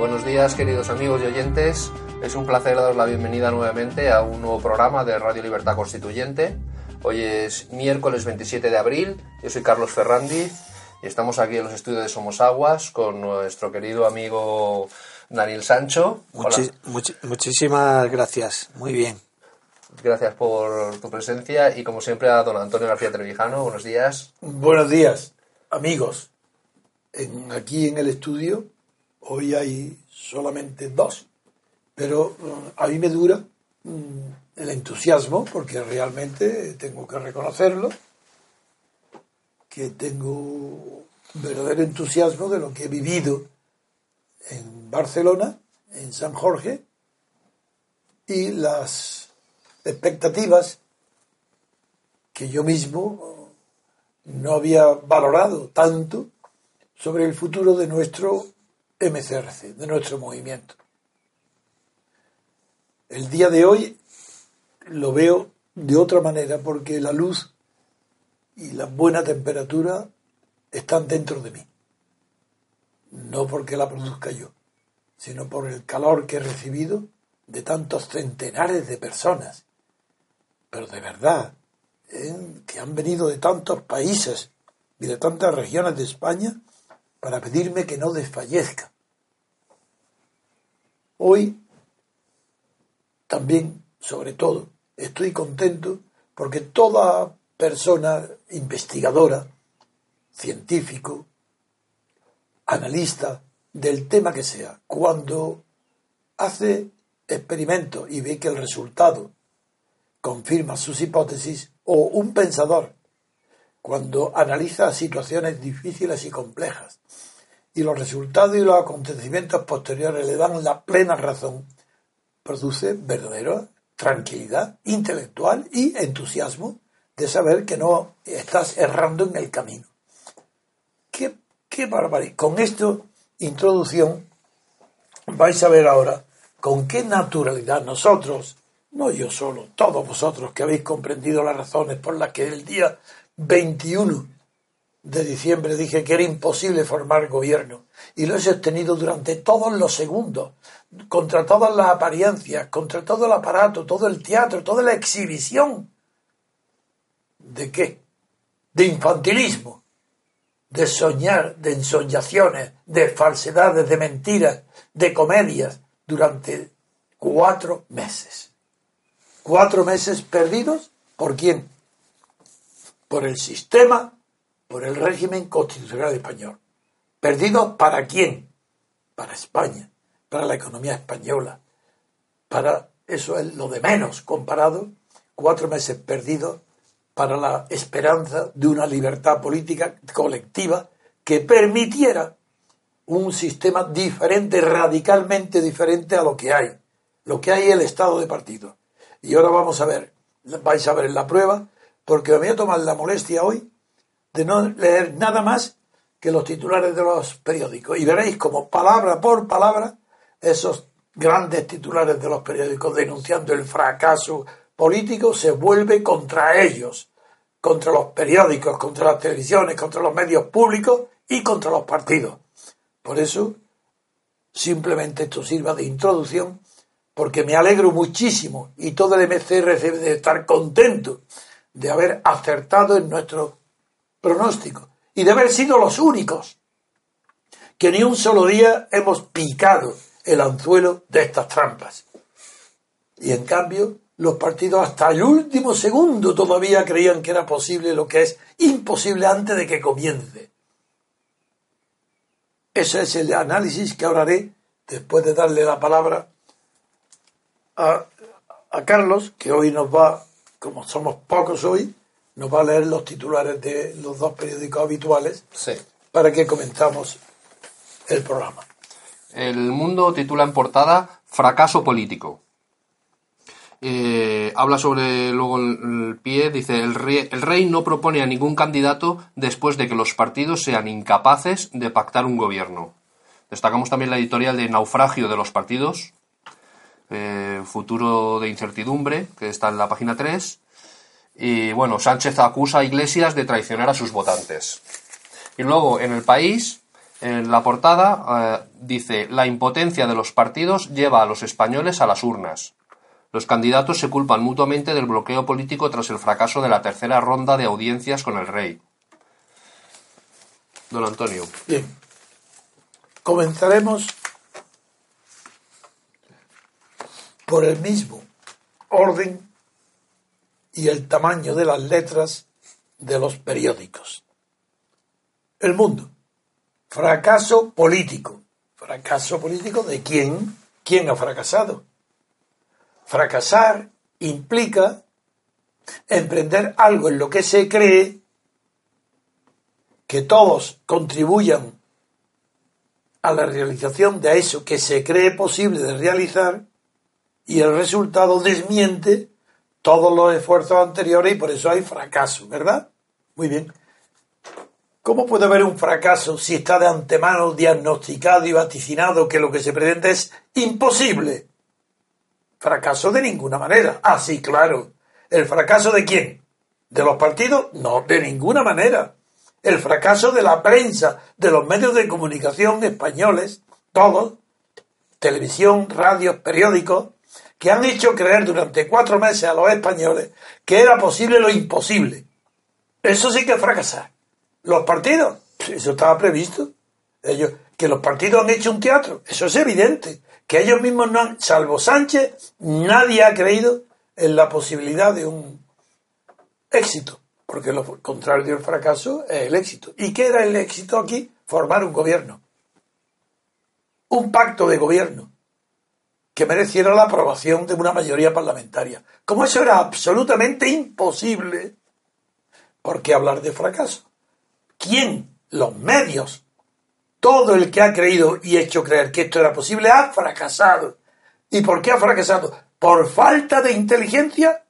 Buenos días, queridos amigos y oyentes. Es un placer daros la bienvenida nuevamente a un nuevo programa de Radio Libertad Constituyente. Hoy es miércoles 27 de abril. Yo soy Carlos Ferrandi y estamos aquí en los estudios de Somos Aguas con nuestro querido amigo Daniel Sancho. Muchi much muchísimas gracias. Muy bien. Gracias por tu presencia y como siempre a don Antonio García Trevijano. Buenos días. Buenos días, amigos. En, aquí en el estudio Hoy hay solamente dos, pero uh, a mí me dura mm, el entusiasmo, porque realmente tengo que reconocerlo, que tengo verdadero entusiasmo de lo que he vivido en Barcelona, en San Jorge, y las expectativas que yo mismo no había valorado tanto sobre el futuro de nuestro MCRC, de nuestro movimiento. El día de hoy lo veo de otra manera porque la luz y la buena temperatura están dentro de mí. No porque la produzca yo, sino por el calor que he recibido de tantos centenares de personas, pero de verdad, ¿eh? que han venido de tantos países y de tantas regiones de España para pedirme que no desfallezca. Hoy, también, sobre todo, estoy contento porque toda persona investigadora, científico, analista del tema que sea, cuando hace experimentos y ve que el resultado confirma sus hipótesis, o un pensador cuando analiza situaciones difíciles y complejas y los resultados y los acontecimientos posteriores le dan la plena razón, produce verdadera tranquilidad intelectual y entusiasmo de saber que no estás errando en el camino. Qué, barbaridad. Con esta introducción vais a ver ahora con qué naturalidad nosotros, no yo solo, todos vosotros que habéis comprendido las razones por las que el día 21 de diciembre dije que era imposible formar gobierno y lo he sostenido durante todos los segundos, contra todas las apariencias, contra todo el aparato, todo el teatro, toda la exhibición. ¿De qué? De infantilismo, de soñar, de ensoñaciones, de falsedades, de mentiras, de comedias, durante cuatro meses. Cuatro meses perdidos, ¿por quién? Por el sistema por el régimen constitucional español. ¿Perdido para quién? Para España, para la economía española. Para eso es lo de menos comparado, cuatro meses perdidos para la esperanza de una libertad política colectiva que permitiera un sistema diferente, radicalmente diferente a lo que hay. Lo que hay es el estado de partido. Y ahora vamos a ver, vais a ver en la prueba, porque me voy a tomar la molestia hoy de no leer nada más que los titulares de los periódicos. Y veréis como palabra por palabra esos grandes titulares de los periódicos denunciando el fracaso político se vuelve contra ellos, contra los periódicos, contra las televisiones, contra los medios públicos y contra los partidos. Por eso, simplemente esto sirva de introducción, porque me alegro muchísimo y todo el MCR debe de estar contento de haber acertado en nuestro pronóstico y de haber sido los únicos que ni un solo día hemos picado el anzuelo de estas trampas. Y en cambio, los partidos hasta el último segundo todavía creían que era posible lo que es imposible antes de que comience. Ese es el análisis que ahora haré después de darle la palabra a, a Carlos, que hoy nos va como somos pocos hoy, nos va a leer los titulares de los dos periódicos habituales Sí. para que comentamos el programa. El Mundo titula en portada Fracaso político. Eh, habla sobre luego el, el pie, dice el rey, el rey no propone a ningún candidato después de que los partidos sean incapaces de pactar un gobierno. Destacamos también la editorial de Naufragio de los partidos, eh, Futuro de incertidumbre, que está en la página 3. Y bueno, Sánchez acusa a Iglesias de traicionar a sus votantes. Y luego en el país, en la portada, eh, dice, la impotencia de los partidos lleva a los españoles a las urnas. Los candidatos se culpan mutuamente del bloqueo político tras el fracaso de la tercera ronda de audiencias con el rey. Don Antonio. Bien. Comenzaremos por el mismo orden y el tamaño de las letras de los periódicos. El mundo. Fracaso político. ¿Fracaso político de quién? ¿Quién ha fracasado? Fracasar implica emprender algo en lo que se cree que todos contribuyan a la realización de eso que se cree posible de realizar y el resultado desmiente todos los esfuerzos anteriores y por eso hay fracaso, ¿verdad? Muy bien. ¿Cómo puede haber un fracaso si está de antemano diagnosticado y vaticinado que lo que se pretende es imposible? Fracaso de ninguna manera. Ah, sí, claro. ¿El fracaso de quién? ¿De los partidos? No, de ninguna manera. El fracaso de la prensa, de los medios de comunicación españoles, todos, televisión, radios, periódicos, que han hecho creer durante cuatro meses a los españoles que era posible lo imposible. Eso sí que fracasar. Los partidos, eso estaba previsto. Ellos, que los partidos han hecho un teatro, eso es evidente. Que ellos mismos no han, salvo Sánchez, nadie ha creído en la posibilidad de un éxito. Porque lo contrario del fracaso es el éxito. ¿Y qué era el éxito aquí? Formar un gobierno. Un pacto de gobierno que mereciera la aprobación de una mayoría parlamentaria. Como eso era absolutamente imposible, ¿por qué hablar de fracaso? ¿Quién? Los medios. Todo el que ha creído y hecho creer que esto era posible ha fracasado. ¿Y por qué ha fracasado? ¿Por falta de inteligencia?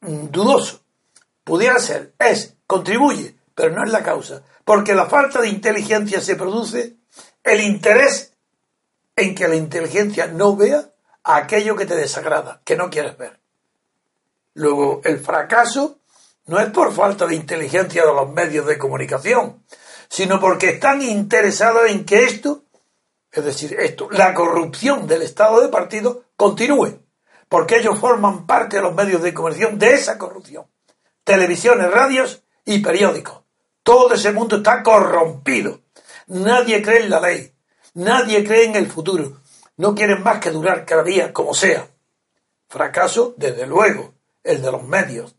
Dudoso. Pudiera ser, es, contribuye, pero no es la causa. Porque la falta de inteligencia se produce el interés en que la inteligencia no vea aquello que te desagrada, que no quieres ver. Luego, el fracaso no es por falta de inteligencia de los medios de comunicación, sino porque están interesados en que esto, es decir, esto, la corrupción del Estado de partido, continúe, porque ellos forman parte de los medios de comunicación de esa corrupción. Televisiones, radios y periódicos. Todo ese mundo está corrompido. Nadie cree en la ley. Nadie cree en el futuro. No quieren más que durar cada día como sea. Fracaso, desde luego, el de los medios.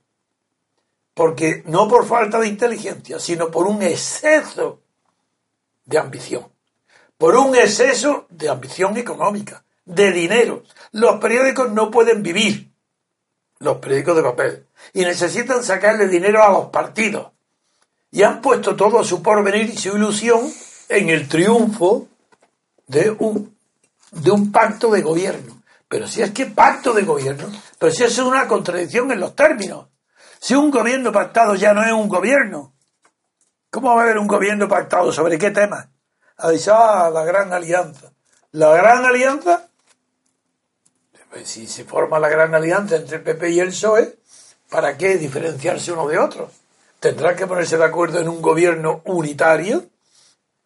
Porque no por falta de inteligencia, sino por un exceso de ambición. Por un exceso de ambición económica, de dinero. Los periódicos no pueden vivir. Los periódicos de papel. Y necesitan sacarle dinero a los partidos. Y han puesto todo su porvenir y su ilusión en el triunfo de un, de un pacto de gobierno. Pero si es que pacto de gobierno, pero si es una contradicción en los términos. Si un gobierno pactado ya no es un gobierno, ¿cómo va a haber un gobierno pactado? ¿Sobre qué tema? Avisaba la gran alianza. La gran alianza, pues si se forma la gran alianza entre el PP y el PSOE, ¿para qué diferenciarse uno de otro? Tendrá que ponerse de acuerdo en un gobierno unitario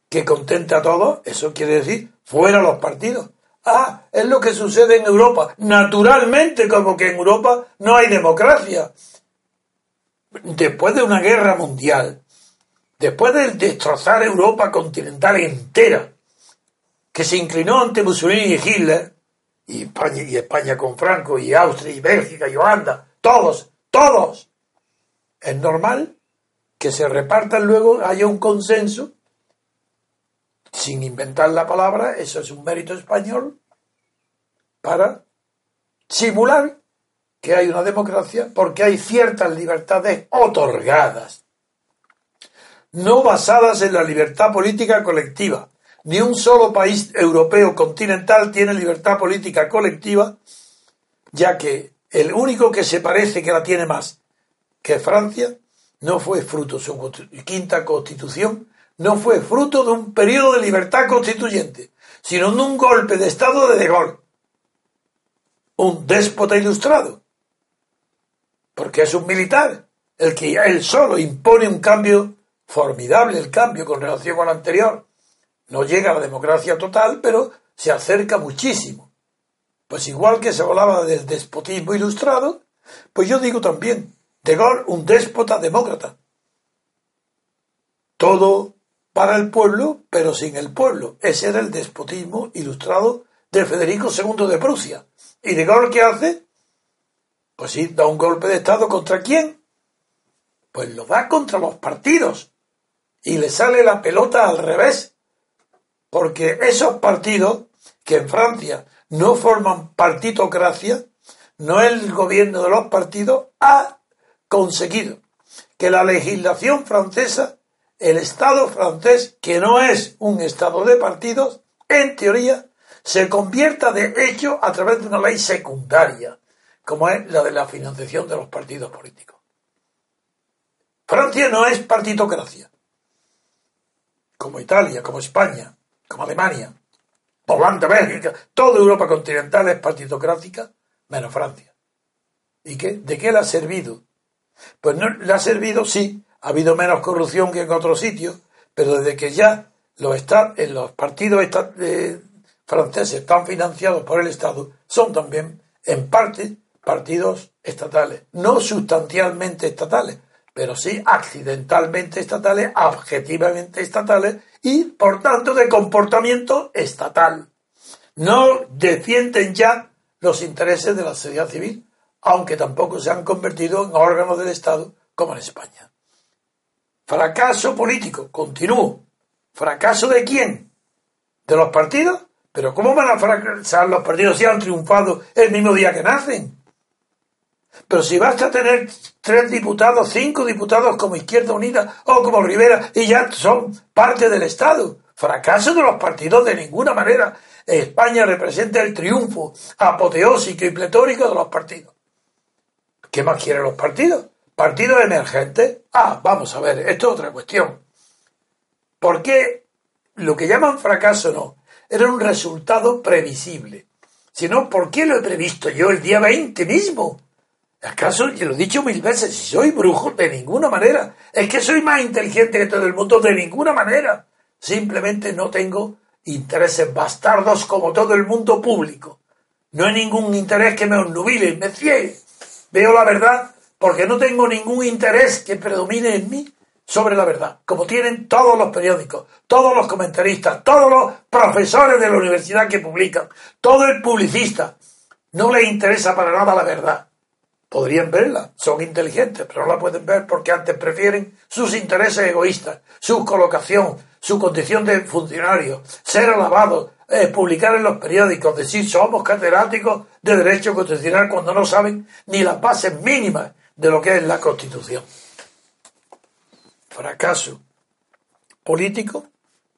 que contente a todos, eso quiere decir fuera los partidos. Ah, es lo que sucede en Europa. Naturalmente, como que en Europa no hay democracia. Después de una guerra mundial, después de destrozar Europa continental entera, que se inclinó ante Mussolini y Hitler, y España, y España con Franco, y Austria, y Bélgica, y Holanda, todos, todos, es normal que se repartan luego, haya un consenso sin inventar la palabra, eso es un mérito español, para simular que hay una democracia porque hay ciertas libertades otorgadas, no basadas en la libertad política colectiva. Ni un solo país europeo continental tiene libertad política colectiva, ya que el único que se parece que la tiene más que Francia no fue fruto, su quinta constitución, no fue fruto de un periodo de libertad constituyente, sino de un golpe de Estado de De Gaulle, un déspota ilustrado, porque es un militar, el que él solo impone un cambio formidable, el cambio con relación al anterior. No llega a la democracia total, pero se acerca muchísimo. Pues igual que se hablaba del despotismo ilustrado, pues yo digo también, de Gaulle, un déspota demócrata. Todo para el pueblo, pero sin el pueblo. Ese era el despotismo ilustrado de Federico II de Prusia. ¿Y de Gaulle qué hace? Pues sí, da un golpe de Estado contra quién? Pues lo da contra los partidos. Y le sale la pelota al revés. Porque esos partidos que en Francia no forman partitocracia, no el gobierno de los partidos, ha conseguido que la legislación francesa, el Estado francés, que no es un Estado de partidos, en teoría, se convierta de hecho a través de una ley secundaria, como es la de la financiación de los partidos políticos. Francia no es partitocracia, como Italia, como España, como Alemania, Holanda, Bélgica, toda Europa continental es partitocrática, menos Francia. ¿Y qué? ¿De qué le ha servido pues no le ha servido, sí, ha habido menos corrupción que en otros sitios, pero desde que ya los, en los partidos eh, franceses están financiados por el Estado, son también, en parte, partidos estatales. No sustancialmente estatales, pero sí accidentalmente estatales, objetivamente estatales y, por tanto, de comportamiento estatal. No defienden ya los intereses de la sociedad civil, aunque tampoco se han convertido en órganos del Estado como en España. Fracaso político, continúo. ¿Fracaso de quién? ¿De los partidos? Pero ¿cómo van a fracasar los partidos si han triunfado el mismo día que nacen? Pero si basta tener tres diputados, cinco diputados como Izquierda Unida o como Rivera y ya son parte del Estado. Fracaso de los partidos de ninguna manera. España representa el triunfo apoteósico y pletórico de los partidos. ¿Qué más quieren los partidos? ¿Partidos emergentes? Ah, vamos a ver, esto es otra cuestión. ¿Por qué lo que llaman fracaso no? Era un resultado previsible. Sino, ¿por qué lo he previsto yo el día 20 mismo? ¿Acaso, yo lo he dicho mil veces, si soy brujo, de ninguna manera. Es que soy más inteligente que todo el mundo, de ninguna manera. Simplemente no tengo intereses bastardos como todo el mundo público. No hay ningún interés que me obnubile, me ciegue. Veo la verdad porque no tengo ningún interés que predomine en mí sobre la verdad, como tienen todos los periódicos, todos los comentaristas, todos los profesores de la universidad que publican, todo el publicista. No les interesa para nada la verdad. Podrían verla, son inteligentes, pero no la pueden ver porque antes prefieren sus intereses egoístas, su colocación, su condición de funcionario, ser alabados, eh, publicar en los periódicos, decir somos catedráticos de derecho constitucional cuando no saben ni las bases mínimas de lo que es la constitución. Fracaso político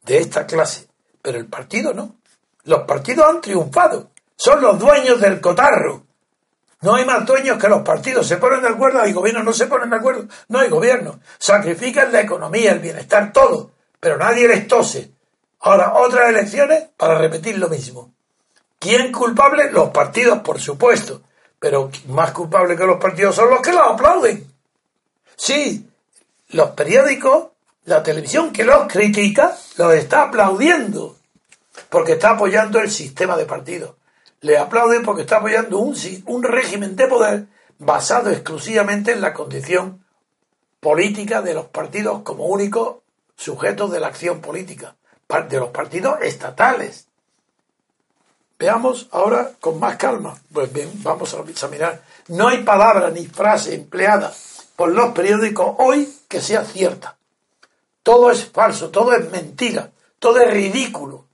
de esta clase, pero el partido no. Los partidos han triunfado, son los dueños del cotarro. No hay más dueños que los partidos. Se ponen de acuerdo, hay gobiernos, no se ponen de acuerdo, no hay gobierno. Sacrifican la economía, el bienestar, todo, pero nadie les tose Ahora, otras elecciones para repetir lo mismo. ¿Quién culpable? Los partidos, por supuesto. Pero más culpables que los partidos son los que los aplauden. Sí, los periódicos, la televisión que los critica, los está aplaudiendo. Porque está apoyando el sistema de partidos. Le aplauden porque está apoyando un, un régimen de poder basado exclusivamente en la condición política de los partidos como únicos sujetos de la acción política de los partidos estatales. Veamos ahora con más calma. Pues bien, vamos a examinar. No hay palabra ni frase empleada por los periódicos hoy que sea cierta. Todo es falso, todo es mentira, todo es ridículo.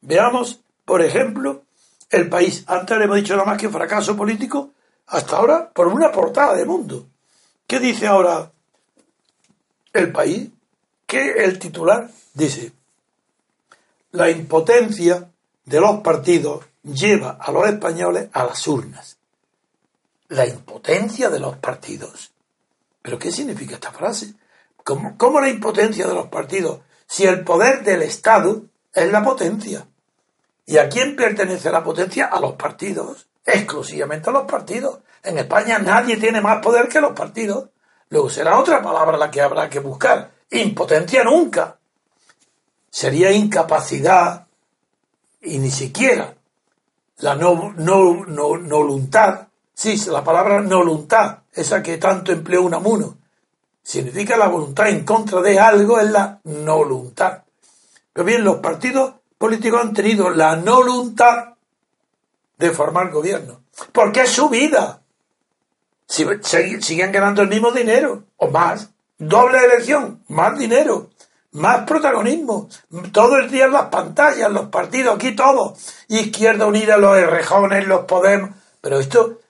Veamos, por ejemplo, el país. Antes le hemos dicho nada más que fracaso político, hasta ahora por una portada de mundo. ¿Qué dice ahora el país? Que el titular dice, la impotencia de los partidos lleva a los españoles a las urnas. La impotencia de los partidos. ¿Pero qué significa esta frase? ¿Cómo, ¿Cómo, la impotencia de los partidos? Si el poder del Estado es la potencia. ¿Y a quién pertenece la potencia? A los partidos. Exclusivamente a los partidos. En España nadie tiene más poder que los partidos. Luego será otra palabra la que habrá que buscar. Impotencia nunca. Sería incapacidad y ni siquiera la no, no, no, no voluntad. Sí, la palabra no voluntad, esa que tanto empleó Unamuno, significa la voluntad en contra de algo, es la no voluntad. Pero bien, los partidos políticos han tenido la no voluntad de formar gobierno, porque es su vida. Si, siguen ganando el mismo dinero o más, doble elección, más dinero, más protagonismo, todo el día en las pantallas, los partidos, aquí todo, Izquierda Unida, los Errejones, los Podemos, pero esto,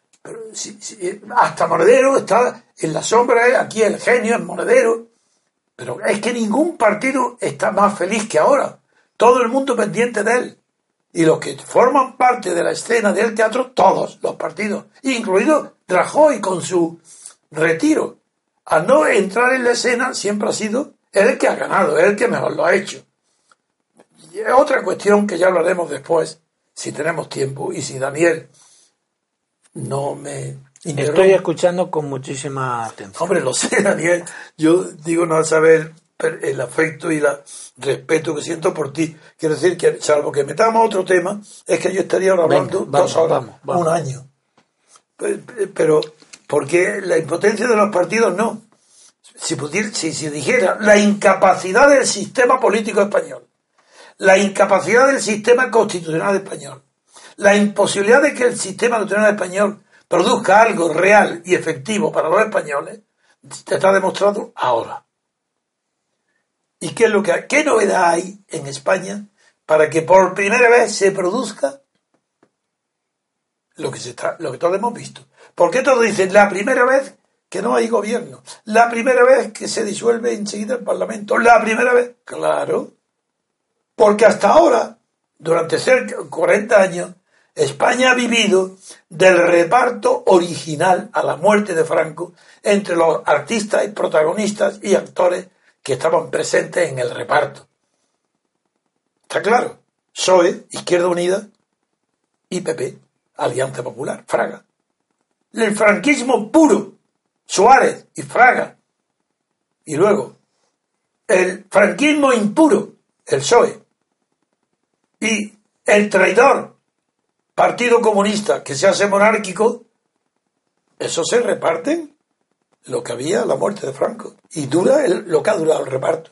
hasta Monedero está en la sombra, ¿eh? aquí el genio es Monedero, pero es que ningún partido está más feliz que ahora, todo el mundo pendiente de él, y los que forman parte de la escena del teatro, todos los partidos, incluido Rajoy con su retiro, al no entrar en la escena siempre ha sido es el que ha ganado, es el que mejor lo ha hecho. Y otra cuestión que ya hablaremos después, si tenemos tiempo, y si Daniel no me... Estoy escuchando con muchísima atención. Hombre, lo sé, Daniel. Yo digo no saber el afecto y el respeto que siento por ti. Quiero decir que, salvo que metamos otro tema, es que yo estaría ahora hablando dos horas, un año. Pero, porque la impotencia de los partidos no si, si, dijera la incapacidad del sistema político español, la incapacidad del sistema constitucional español, la imposibilidad de que el sistema constitucional español produzca algo real y efectivo para los españoles, te está demostrado ahora. ¿Y qué es lo que qué novedad hay en España para que por primera vez se produzca lo que se está, lo que todos hemos visto? ¿Por qué todos dicen la primera vez que no hay gobierno. La primera vez que se disuelve enseguida el Parlamento. La primera vez, claro. Porque hasta ahora, durante cerca de 40 años, España ha vivido del reparto original a la muerte de Franco entre los artistas y protagonistas y actores que estaban presentes en el reparto. ¿Está claro? PSOE, Izquierda Unida y PP, Alianza Popular, Fraga. El franquismo puro, Suárez y Fraga. Y luego, el franquismo impuro, el PSOE. Y el traidor, Partido Comunista, que se hace monárquico, eso se reparten lo que había la muerte de Franco. Y dura lo que ha durado el reparto.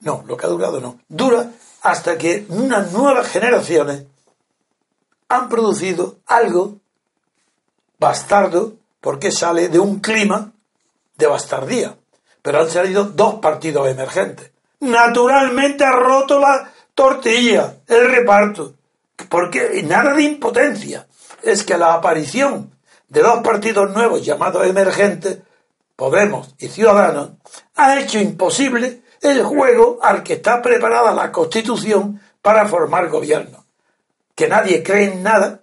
No, lo que ha durado no. Dura hasta que unas nuevas generaciones han producido algo bastardo porque sale de un clima de bastardía. Pero han salido dos partidos emergentes. Naturalmente ha roto la tortilla, el reparto, porque nada de impotencia. Es que la aparición de dos partidos nuevos llamados emergentes, Podemos y Ciudadanos, ha hecho imposible el juego al que está preparada la Constitución para formar gobierno. Que nadie cree en nada,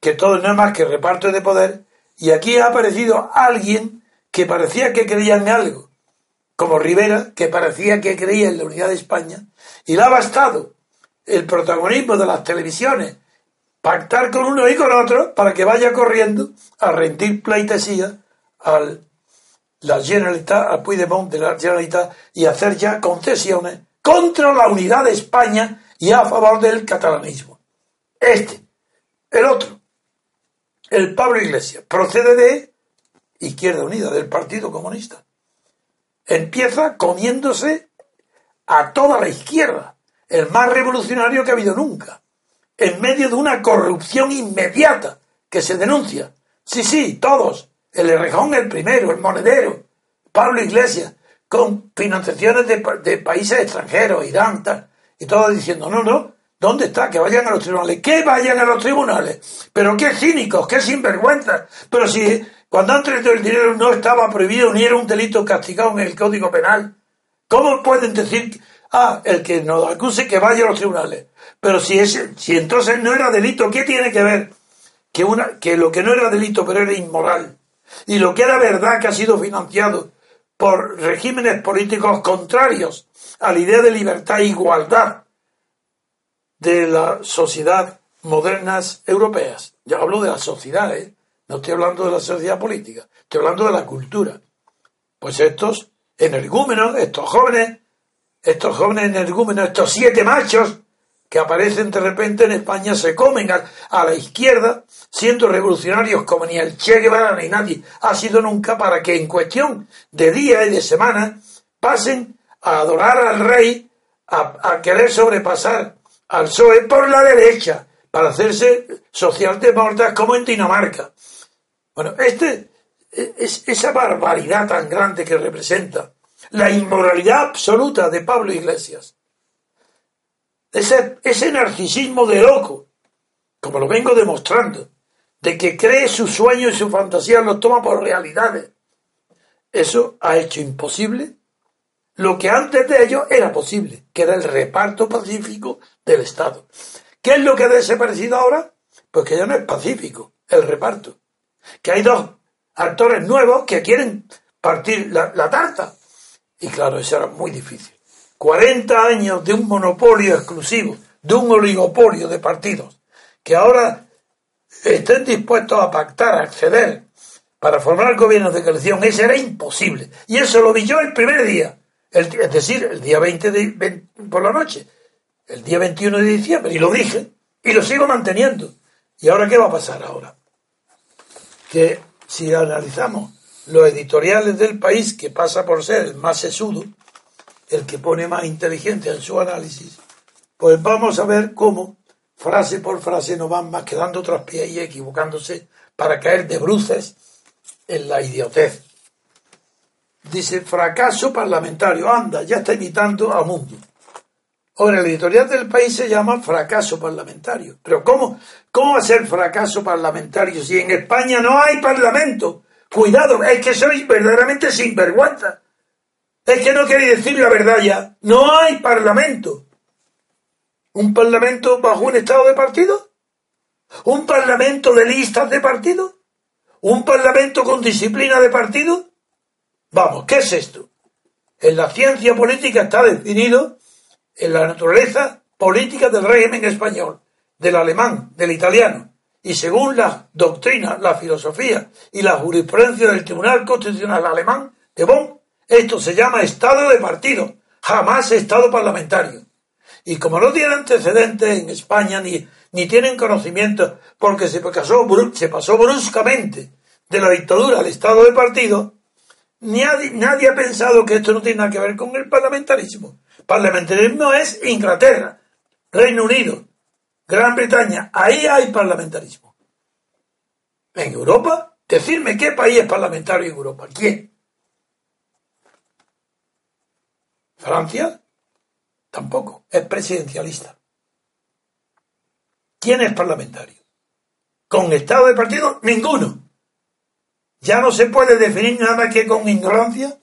que todo no es más que reparto de poder y aquí ha aparecido alguien que parecía que creía en algo, como Rivera, que parecía que creía en la unidad de España, y le ha bastado el protagonismo de las televisiones, pactar con uno y con otro para que vaya corriendo a rendir pleitesía al la Generalitat, al Puigdemont de la Generalitat y hacer ya concesiones contra la unidad de España y a favor del catalanismo. Este, el otro, el Pablo Iglesias procede de Izquierda Unida, del Partido Comunista. Empieza comiéndose a toda la izquierda, el más revolucionario que ha habido nunca, en medio de una corrupción inmediata que se denuncia. Sí, sí, todos. El Errejón el primero, el Monedero, Pablo Iglesias, con financiaciones de, países extranjeros, Irán, tal, y todos diciendo, no, no, ¿Dónde está? Que vayan a los tribunales. ¿Qué vayan a los tribunales? Pero qué cínicos, qué sinvergüenzas. Pero si cuando antes del dinero no estaba prohibido ni era un delito castigado en el Código Penal, ¿cómo pueden decir, ah, el que nos acuse que vaya a los tribunales? Pero si, ese, si entonces no era delito, ¿qué tiene que ver? Que, una, que lo que no era delito pero era inmoral y lo que era verdad que ha sido financiado por regímenes políticos contrarios a la idea de libertad e igualdad de la sociedad modernas europeas. Ya hablo de la sociedad, ¿eh? No estoy hablando de la sociedad política, estoy hablando de la cultura. Pues estos energúmenos, estos jóvenes, estos jóvenes energúmenos, estos siete machos que aparecen de repente en España se comen a, la izquierda, siendo revolucionarios como ni el Che Guevara ni nadie ha sido nunca, para que en cuestión de día y de semana pasen a adorar al rey, a querer sobrepasar al PSOE por la derecha, para hacerse socialdemócratas como en Dinamarca. Bueno, este, es, esa barbaridad tan grande que representa la inmoralidad absoluta de Pablo Iglesias, ese, ese narcisismo de loco, como lo vengo demostrando, de que cree su sueño y su fantasía los toma por realidades, eso ha hecho imposible lo que antes de ello era posible, que era el reparto pacífico del Estado. ¿Qué es lo que ha desaparecido ahora? Pues que ya no es pacífico el reparto que hay dos actores nuevos que quieren partir la, tarta. Y claro, eso era muy difícil. 40 años de un monopolio exclusivo, de un oligopolio de partidos, que ahora estén dispuestos a pactar, a acceder para formar gobiernos de coalición, eso era imposible. Y eso lo vi yo el primer día, es decir, el día 20, de, por la noche, el día 21 de diciembre, y lo dije, y lo sigo manteniendo. ¿Y ahora qué va a pasar ahora? que si analizamos los editoriales del país, que pasa por ser el más sesudo, el que pone más inteligencia en su análisis, pues vamos a ver cómo frase por frase nos van más quedando otros pies y equivocándose para caer de bruces en la idiotez. Dice, fracaso parlamentario. Anda, ya está imitando a Mundo. Ahora, el editorial del país se llama fracaso parlamentario. Pero ¿cómo, cómo ser fracaso parlamentario si en España no hay parlamento? Cuidado, es que sois verdaderamente sinvergüenza. Es que no queréis decir la verdad ya. No hay parlamento. ¿Un parlamento bajo un estado de partido? ¿Un parlamento de listas de partido? ¿Un parlamento con disciplina de partido? Vamos, ¿qué es esto? En la ciencia política está definido en la naturaleza política del régimen español, del alemán, del italiano, y según la doctrina, la filosofía y la jurisprudencia del Tribunal Constitucional alemán de Bonn, esto se llama Estado de partido, jamás Estado parlamentario. Y como no tiene antecedentes en España ni, ni tienen conocimiento porque se pasó, se pasó bruscamente de la dictadura al Estado de partido, nadie, nadie ha pensado que esto no tiene nada que ver con el parlamentarismo. Parlamentarismo es Inglaterra, Reino Unido, Gran Bretaña. Ahí hay parlamentarismo. En Europa, decirme qué país es parlamentario en Europa. ¿Quién? Francia tampoco, es presidencialista. ¿Quién es parlamentario? ¿Con estado de partido? Ninguno. Ya no se puede definir nada que con ignorancia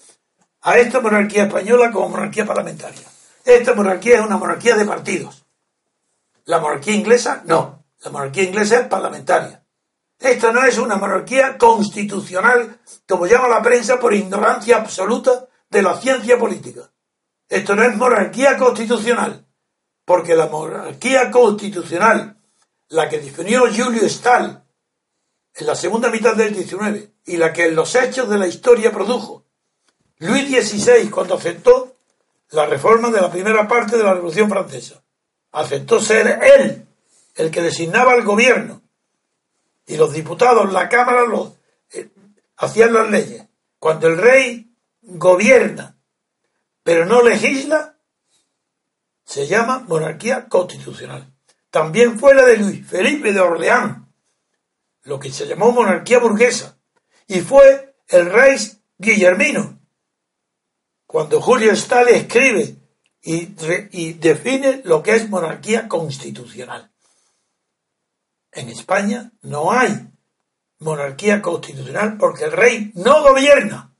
a esta monarquía española como monarquía parlamentaria. Esta monarquía es una monarquía de partidos. La monarquía inglesa no. La monarquía inglesa es parlamentaria. Esta no es una monarquía constitucional, como llama la prensa, por ignorancia absoluta de la ciencia política. Esto no es monarquía constitucional, porque la monarquía constitucional, la que definió Julio Stahl en la segunda mitad del XIX y la que en los hechos de la historia produjo Luis XVI cuando aceptó la reforma de la primera parte de la Revolución Francesa. Aceptó ser él el que designaba el gobierno y los diputados, la Cámara, los, eh, hacían las leyes. Cuando el rey gobierna pero no legisla, se llama monarquía constitucional. También fue la de Luis Felipe de Orleans, lo que se llamó monarquía burguesa, y fue el rey Guillermino, cuando Julio Stalin escribe y, y define lo que es monarquía constitucional. En España no hay monarquía constitucional porque el rey no gobierna.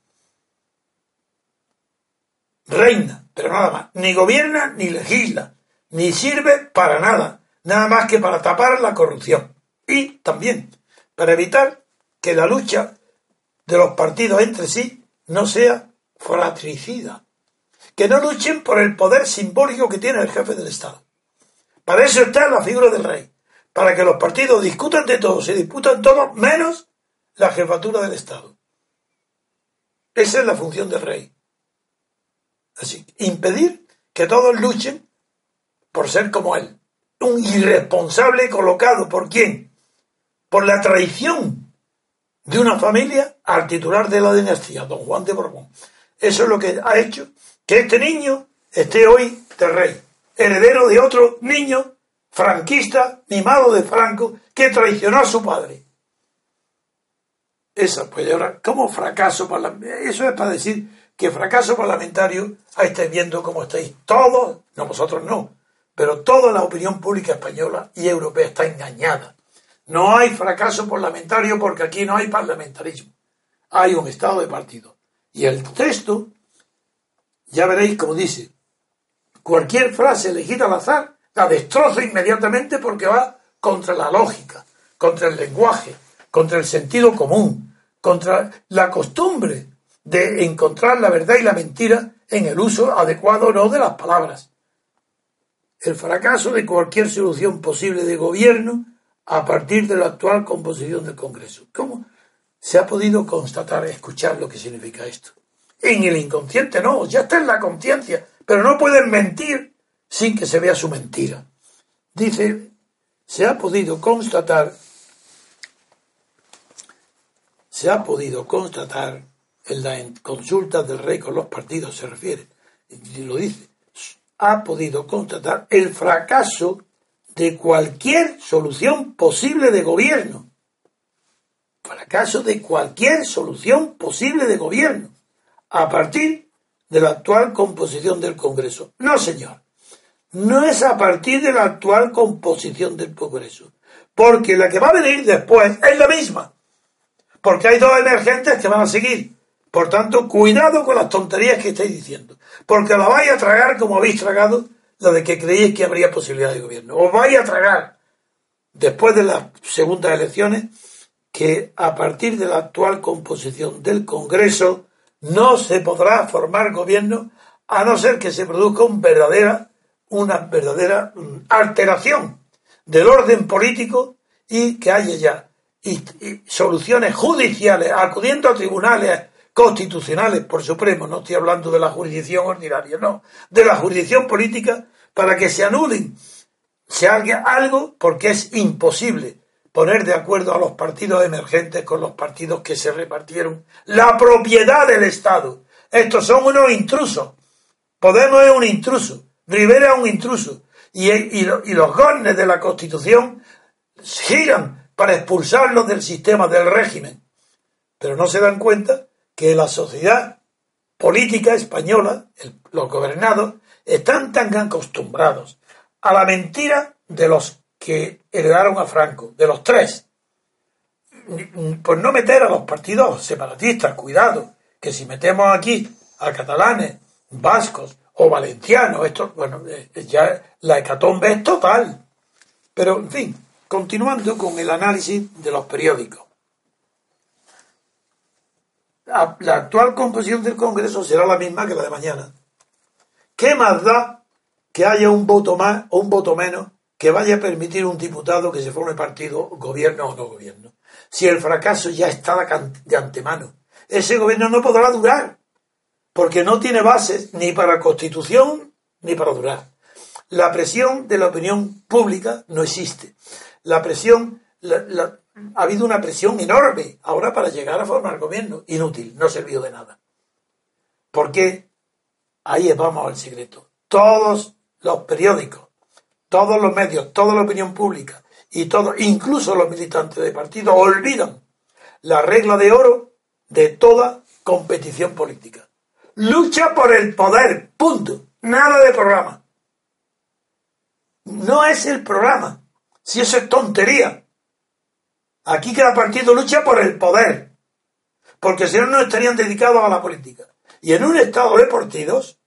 Reina, pero nada más. Ni gobierna ni legisla, ni sirve para nada, nada más que para tapar la corrupción. Y también para evitar que la lucha de los partidos entre sí no sea fratricida. Que no luchen por el poder simbólico que tiene el jefe del Estado. Para eso está la figura del rey para que los partidos discutan de todo, se disputan todo menos la jefatura del Estado. Esa es la función del rey. Así, impedir que todos luchen por ser como él. Un irresponsable colocado por quién? Por la traición de una familia al titular de la dinastía, don Juan de Borbón. Eso es lo que ha hecho que este niño esté hoy de rey, heredero de otro niño franquista, mimado de Franco, que traicionó a su padre. Esa, pues ahora, como fracaso parlamentario, eso es para decir que fracaso parlamentario, ahí estáis viendo cómo estáis todos, no vosotros no, pero toda la opinión pública española y europea está engañada. No hay fracaso parlamentario porque aquí no hay parlamentarismo. Hay un estado de partido. Y el texto, ya veréis como dice, cualquier frase elegida al azar la destroza inmediatamente porque va contra la lógica, contra el lenguaje, contra el sentido común, contra la costumbre de encontrar la verdad y la mentira en el uso adecuado o no de las palabras. El fracaso de cualquier solución posible de gobierno a partir de la actual composición del Congreso. ¿Cómo se ha podido constatar, escuchar lo que significa esto? En el inconsciente no, ya está en la conciencia, pero no pueden mentir sin que se vea su mentira. Dice, se ha podido constatar, se ha podido constatar en la consulta del rey con los partidos, se refiere, y lo dice, ha podido constatar el fracaso de cualquier solución posible de gobierno. Fracaso de cualquier solución posible de gobierno a partir de la actual composición del Congreso. No, señor no es a partir de la actual composición del Congreso, porque la que va a venir después es la misma, porque hay dos emergentes que van a seguir. Por tanto, cuidado con las tonterías que estáis diciendo, porque la vais a tragar como habéis tragado la de que creíais que habría posibilidad de gobierno. Os vais a tragar, después de las segundas elecciones, que a partir de la actual composición del Congreso no se podrá formar gobierno a no ser que se produzca verdadera una verdadera mm, alteración del orden político y que haya ya soluciones judiciales acudiendo a tribunales constitucionales por supremo, no estoy hablando de la jurisdicción ordinaria, no, de la jurisdicción política para que se anulen, se haga algo porque es imposible poner de acuerdo a los partidos emergentes con los partidos que se repartieron la propiedad del Estado. Estos son unos intrusos. Podemos es un intruso. Rivera es un intruso. Y, los gones de la Constitución giran para expulsarlos del sistema, del régimen. Pero no se dan cuenta que la sociedad política española, los gobernados, están tan acostumbrados a la mentira de los que heredaron a Franco, de los tres. Pues no meter a los partidos separatistas, cuidado, que si metemos aquí a catalanes, vascos, o valenciano. Esto, bueno, eh, ya la hecatombe es total. Pero, en fin, continuando con el análisis de los periódicos. La actual composición del Congreso será la misma que la de mañana. ¿Qué más da que haya un voto más o un voto menos que vaya a permitir un diputado que se forme partido, gobierno o no gobierno? Si el fracaso ya está de antemano, ese gobierno no podrá durar porque no tiene bases ni para constitución ni para durar. La presión de la opinión pública no existe. La presión, ha habido una presión enorme ahora para llegar a formar gobierno. Inútil, no servido de nada. Porque ahí vamos al secreto. Todos los periódicos, todos los medios, toda la opinión pública y todo, incluso los militantes de partido, olvidan la regla de oro de toda competición política lucha por el poder, punto. Nada de programa. No es el programa. Si eso es tontería. Aquí cada partido lucha por el poder. Porque si no, no estarían dedicados a la política. Y en un estado de partidos,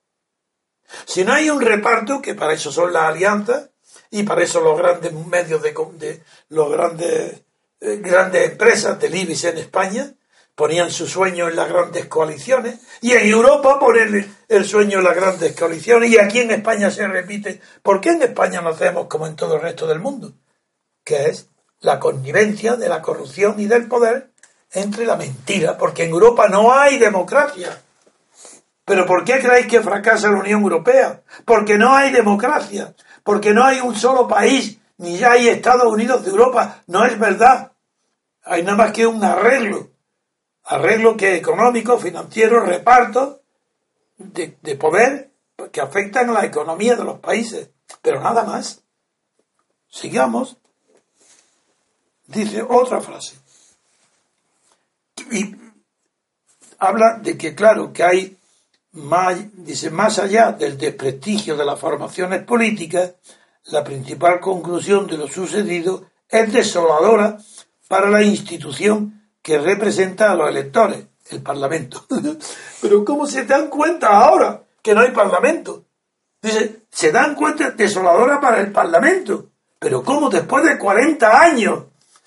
si no hay un reparto, que para eso son las alianzas, y para eso los grandes medios de, de los grandes, eh, grandes empresas del IBIS en España, ponían su sueño en las grandes coaliciones y en Europa ponen el sueño en las grandes coaliciones y aquí en España se repite. ¿Por qué en España no hacemos como en todo el resto del mundo? Que es la connivencia de la corrupción y del poder entre la mentira, porque en Europa no hay democracia. ¿Pero por qué creéis que fracasa la Unión Europea? Porque no hay democracia, porque no hay un solo país, ni ya hay Estados Unidos de Europa. No es verdad. Hay nada más que un arreglo arreglo que económico, financiero, reparto de, de poder que afectan a la economía de los países, pero nada más. Sigamos. Dice otra frase. Y habla de que, claro, que hay dice, más allá del desprestigio de las formaciones políticas, la principal conclusión de lo sucedido es desoladora para la institución que representa a los electores, el Parlamento. Pero ¿cómo se dan cuenta ahora que no hay Parlamento? Dice, se dan cuenta desoladora para el Parlamento. Pero ¿cómo después de 40 años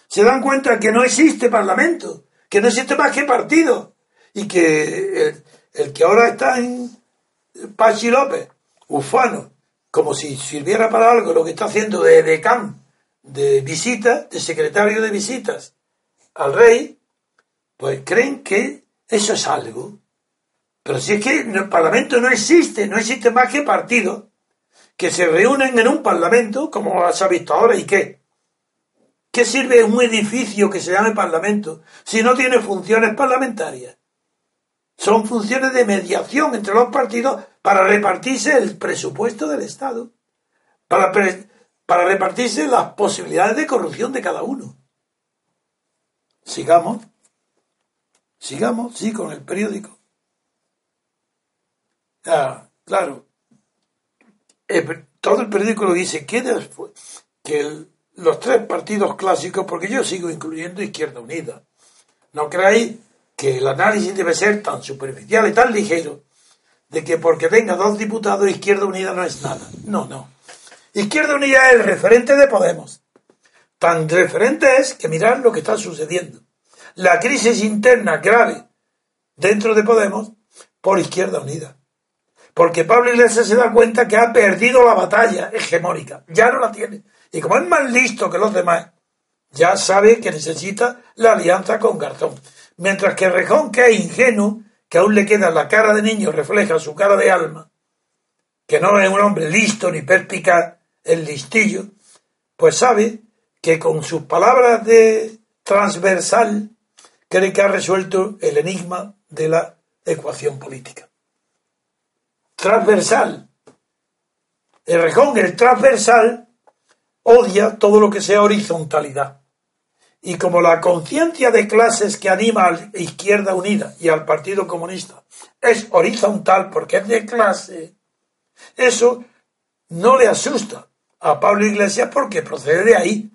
se dan cuenta que no existe Parlamento? Que no existe más que partido. Y que el, que ahora está en Pachi López, ufano, como si sirviera para algo lo que está haciendo de decán, de visita, de secretario de visitas al rey, pues creen que eso es algo. Pero si es que el Parlamento no existe, no existe más que partidos que se reúnen en un Parlamento, como se ha visto ahora, ¿y qué? ¿Qué sirve un edificio que se llame Parlamento si no tiene funciones parlamentarias? Son funciones de mediación entre los partidos para repartirse el presupuesto del Estado, para, para repartirse las posibilidades de corrupción de cada uno. Sigamos. Sigamos, sí, con el periódico. Ah, claro. todo el periódico lo dice que después, que los tres partidos clásicos, porque yo sigo incluyendo Izquierda Unida, no creáis que el análisis debe ser tan superficial y tan ligero de que porque tenga dos diputados Izquierda Unida no es nada. No, no. Izquierda Unida es el referente de Podemos. Tan referente es que mirar lo que está sucediendo la crisis interna grave dentro de Podemos por Izquierda Unida. Porque Pablo Iglesias se da cuenta que ha perdido la batalla hegemónica, ya no la tiene. Y como es más listo que los demás, ya sabe que necesita la alianza con Garzón. Mientras que Rejón, que es ingenuo, que aún le queda la cara de niño, refleja su cara de alma, que no es un hombre listo ni perspicaz, el listillo, pues sabe que con sus palabras de transversal cree que ha resuelto el enigma de la ecuación política. Transversal. El rejón, el transversal, odia todo lo que sea horizontalidad. Y como la conciencia de clases que anima a la Izquierda Unida y al Partido Comunista es horizontal porque es de clase, eso no le asusta a Pablo Iglesias porque procede de ahí.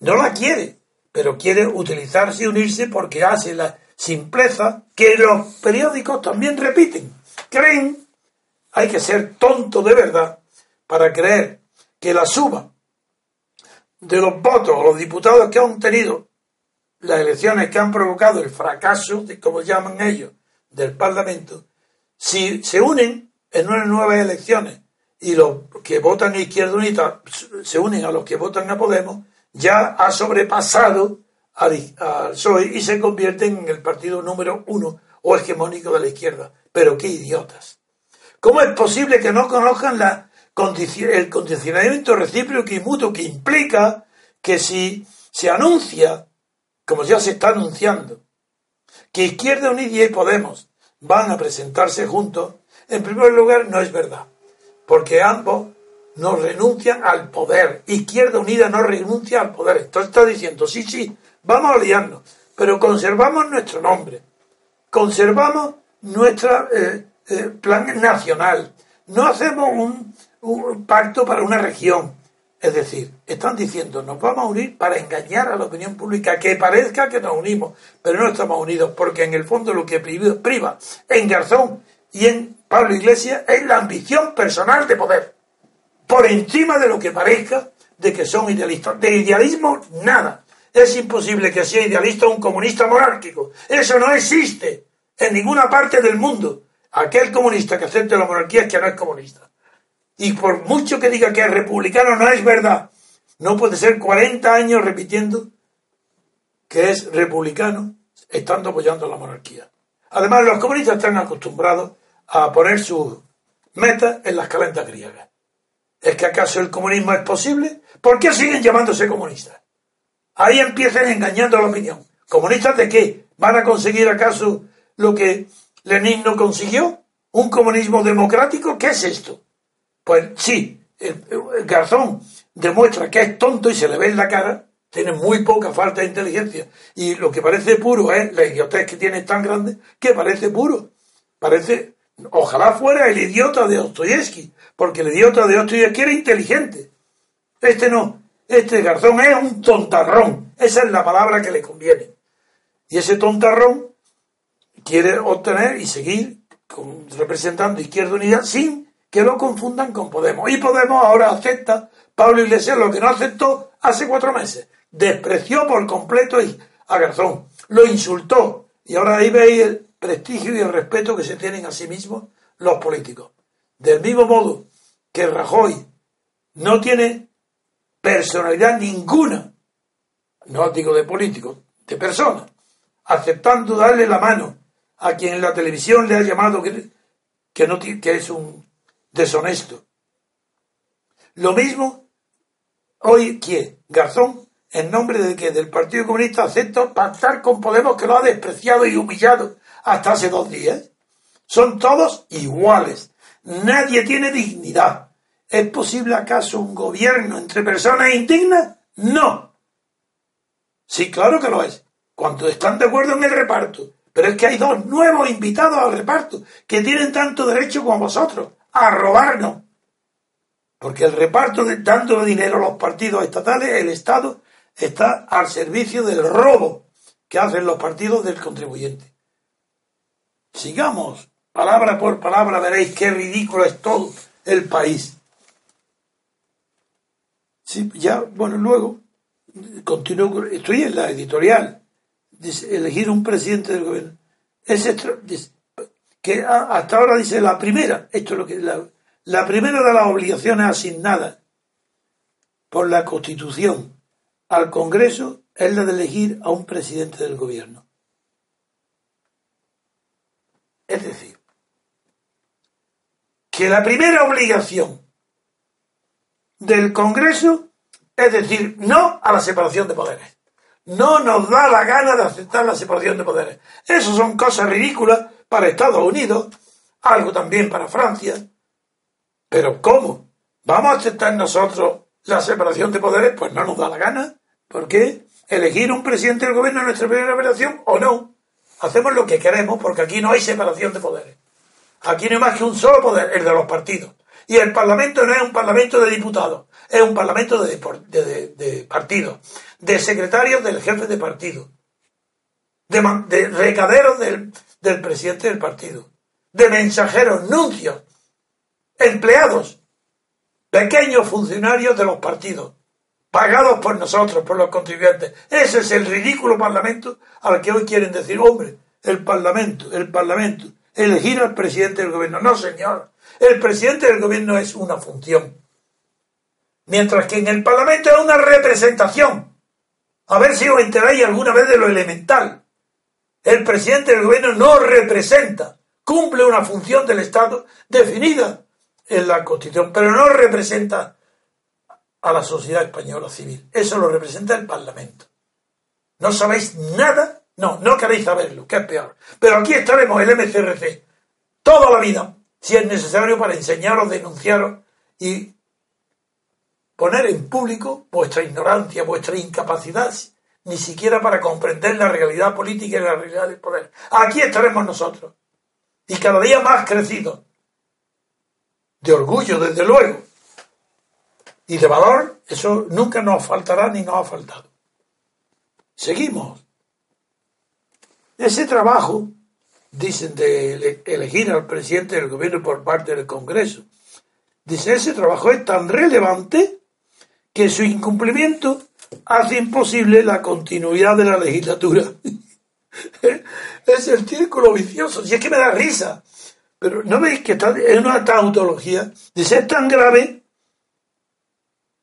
No la quiere pero quiere utilizarse y unirse porque hace la simpleza que los periódicos también repiten. Creen, hay que ser tonto de verdad para creer que la suma de los votos los diputados que han tenido las elecciones que han provocado el fracaso, de como llaman ellos, del Parlamento, si se unen en unas nuevas elecciones y los que votan a Izquierda Unida se unen a los que votan a Podemos, ya ha sobrepasado al, PSOE y se convierte en el partido número uno o hegemónico de la izquierda. Pero qué idiotas. ¿Cómo es posible que no conozcan la, el condicionamiento recíproco y mutuo que implica que si se anuncia, como ya se está anunciando, que Izquierda Unida y Podemos van a presentarse juntos, en primer lugar no es verdad, porque ambos no renuncian al poder. Izquierda Unida no renuncia al poder. Entonces está diciendo, sí, sí, vamos a aliarnos, pero conservamos nuestro nombre, conservamos nuestro eh, eh, plan nacional, no hacemos un, un pacto para una región. Es decir, están diciendo, nos vamos a unir para engañar a la opinión pública, que parezca que nos unimos, pero no estamos unidos, porque en el fondo lo que priva en Garzón y en Pablo Iglesias es la ambición personal de poder, por encima de lo que parezca de que son idealistas. De idealismo, nada. Es imposible que sea idealista un comunista monárquico. Eso no existe en ninguna parte del mundo. Aquel comunista que acepte la monarquía es que no es comunista. Y por mucho que diga que es republicano, no es verdad. No puede ser 40 años repitiendo que es republicano estando apoyando la monarquía. Además, los comunistas están acostumbrados a poner sus metas en las calendas griegas. ¿Es que acaso el comunismo es posible? ¿Por qué siguen llamándose comunistas? Ahí empiezan engañando a la opinión. ¿Comunistas de qué? ¿Van a conseguir acaso lo que Lenin no consiguió? ¿Un comunismo democrático? ¿Qué es esto? Pues sí, el, Garzón demuestra que es tonto y se le ve en la cara, tiene muy poca falta de inteligencia. Y lo que parece puro es la idiotez que tiene tan grande que parece puro. Parece, ojalá fuera el idiota de Dostoyevsky, porque el idiota de Dostoyevsky era inteligente. Este no, este Garzón es un tontarrón. Esa es la palabra que le conviene. Y ese tontarrón quiere obtener y seguir representando Izquierda Unida sin que lo confundan con Podemos. Y Podemos ahora acepta, Pablo Iglesias lo que no aceptó hace cuatro meses. Despreció por completo a Garzón, lo insultó. Y ahora ahí veis el prestigio y el respeto que se tienen a sí mismos los políticos. Del mismo modo que Rajoy no tiene personalidad ninguna, no digo de político, de persona, aceptando darle la mano a quien en la televisión le ha llamado que, que, no, que es un deshonesto. Lo mismo hoy que Garzón, en nombre de que del Partido Comunista acepta pactar con Podemos que lo ha despreciado y humillado hasta hace dos días. Son todos iguales. Nadie tiene dignidad. ¿Es posible acaso un gobierno entre personas indignas? No. Sí, claro que lo es. Cuando están de acuerdo en el reparto. Pero es que hay dos nuevos invitados al reparto que tienen tanto derecho como vosotros a robarnos. Porque el reparto de dando dinero a los partidos estatales, el Estado está al servicio del robo que hacen los partidos del contribuyente. Sigamos, palabra por palabra, veréis qué ridículo es todo el país. Sí, ya, bueno, luego, continúo, estoy en la editorial elegir un presidente del gobierno. Es que hasta ahora dice la primera, esto es lo que la, la primera de las obligaciones asignadas por la Constitución al Congreso es la de elegir a un presidente del gobierno. Es decir, que la primera obligación del Congreso es decir no a la separación de poderes no nos da la gana de aceptar la separación de poderes. Eso son cosas ridículas para Estados Unidos, algo también para Francia. Pero ¿cómo? ¿Vamos a aceptar nosotros la separación de poderes? Pues no nos da la gana. ¿Por qué? ¿Elegir un presidente del gobierno en nuestra primera operación o no? Hacemos lo que queremos porque aquí no hay separación de poderes. Aquí no hay más que un solo poder, el de los partidos. Y el Parlamento no es un Parlamento de diputados, es un Parlamento de, de partidos de secretarios del jefe de partido, de, recaderos del, del presidente del partido, de mensajeros, nuncios, empleados, pequeños funcionarios de los partidos, pagados por nosotros, por los contribuyentes. Ese es el ridículo parlamento al que hoy quieren decir, hombre, el parlamento, el parlamento, elegir al presidente del gobierno. No, señor, el presidente del gobierno es una función. Mientras que en el parlamento es una representación. A ver si os enteráis alguna vez de lo elemental. El presidente del gobierno no representa, cumple una función del Estado definida en la Constitución, pero no representa a la sociedad española civil. Eso lo representa el Parlamento. ¿No sabéis nada? No, no queréis saberlo, que es peor. Pero aquí estaremos, el MCRC, toda la vida, si es necesario, para enseñaros, denunciaros y poner en público vuestra ignorancia, vuestra incapacidad, ni siquiera para comprender la realidad política y la realidad del poder. Aquí estaremos nosotros, y cada día más crecidos. de orgullo, desde luego, y de valor, eso nunca nos faltará ni nos ha faltado. Seguimos. Ese trabajo, dicen de elegir al presidente del gobierno por parte del Congreso, dice, ese trabajo es tan relevante que su incumplimiento hace imposible la continuidad de la legislatura. es el círculo vicioso, si es que me da risa. Pero ¿no veis que en una tautología de ser tan grave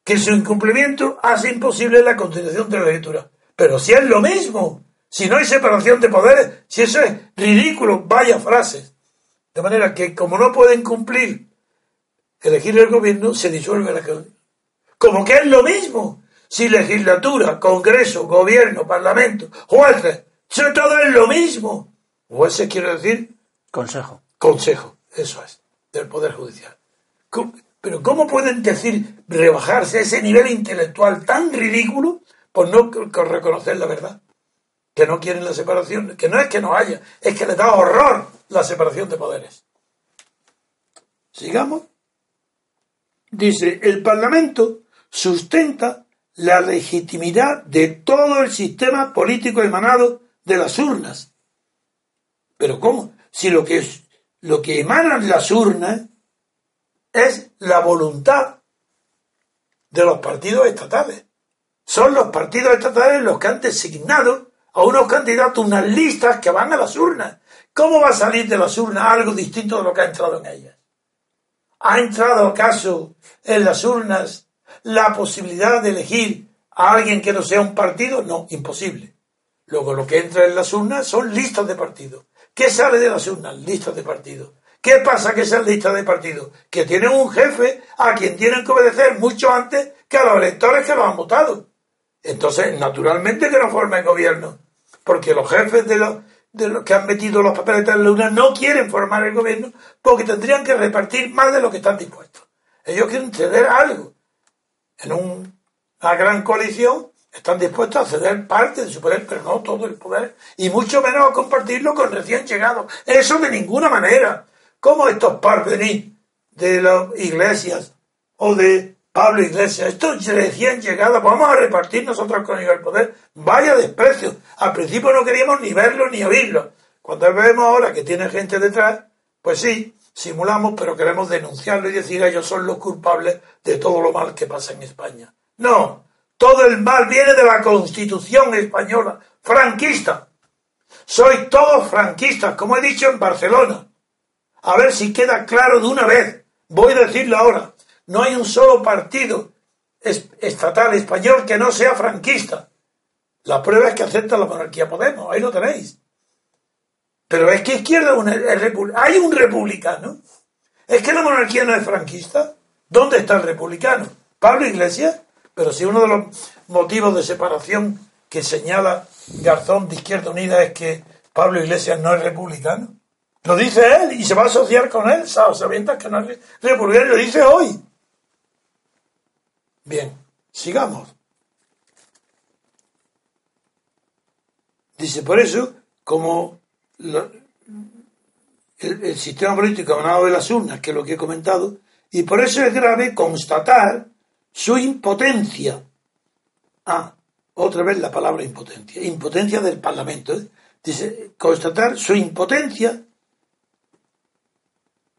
que su incumplimiento hace imposible la continuación de la legislatura? Pero si es lo mismo, si no hay separación de poderes, si eso es ridículo, vaya frases. De manera que como no pueden cumplir elegir el gobierno, se disuelve la Como que es lo mismo. Si legislatura, congreso, gobierno, parlamento, jueces, todo es lo mismo. Jueces quiere decir... Consejo. Consejo, eso es, del Poder Judicial. Pero ¿cómo pueden decir rebajarse a ese nivel intelectual tan ridículo por no reconocer la verdad? Que no quieren la separación, que no es que no haya, es que les da horror la separación de poderes. Sigamos. Dice, el Parlamento sustenta la legitimidad de todo el sistema político emanado de las urnas. Pero ¿cómo? Si lo que lo que emanan las urnas es la voluntad de los partidos estatales. Son los partidos estatales los que han designado a unos candidatos unas listas que van a las urnas. ¿Cómo va a salir de las urnas algo distinto de lo que ha entrado en ellas? ¿Ha entrado acaso en las urnas la posibilidad de elegir a alguien que no sea un partido? No, imposible. Luego lo que entra en las urnas son listas de partidos. ¿Qué sale de las urnas? Listas de partidos. ¿Qué pasa que esas listas de partidos? Que tienen un jefe a quien tienen que obedecer mucho antes que a los electores que los han votado. Entonces, naturalmente que no formen gobierno, porque los jefes de los, de los que han metido los papeles de la urna no quieren formar el gobierno porque tendrían que repartir más de lo que están dispuestos. Ellos quieren ceder algo. En una gran coalición están dispuestos a ceder parte de su poder, pero no todo el poder, y mucho menos a compartirlo con recién llegados. Eso de ninguna manera. ¿Cómo estos parvenís de las iglesias o de Pablo Iglesias, estos recién llegados, vamos a repartir nosotros con el poder? Vaya desprecio. Al principio no queríamos ni verlo ni oírlo. Cuando vemos ahora que tiene gente detrás, pues sí, simulamos, pero queremos denunciarlo y decir ellos son los culpables de todo lo mal que pasa en España. No, todo el mal viene de la Constitución española, franquista. Sois todos franquistas, como he dicho en Barcelona. A ver si queda claro de una vez. Voy a decirlo ahora. No hay un solo partido estatal español que no sea franquista. La prueba es que acepta la monarquía Podemos. Ahí lo tenéis. Pero es que izquierda hay un republicano. Es que la monarquía no es franquista. ¿Dónde está el republicano? ¿Pablo Iglesias? Pero si uno de los motivos de separación que señala Garzón de Izquierda Unida es que Pablo Iglesias no es republicano, lo dice él y se va a asociar con él, sabiendo que no es republicano, lo dice hoy. Bien, sigamos. Dice, por eso, como el, sistema político emanado de las urnas, que es lo que he comentado, y por eso es grave constatar su impotencia. Ah, otra vez la palabra impotencia. Impotencia del Parlamento. ¿eh? Dice, constatar su impotencia,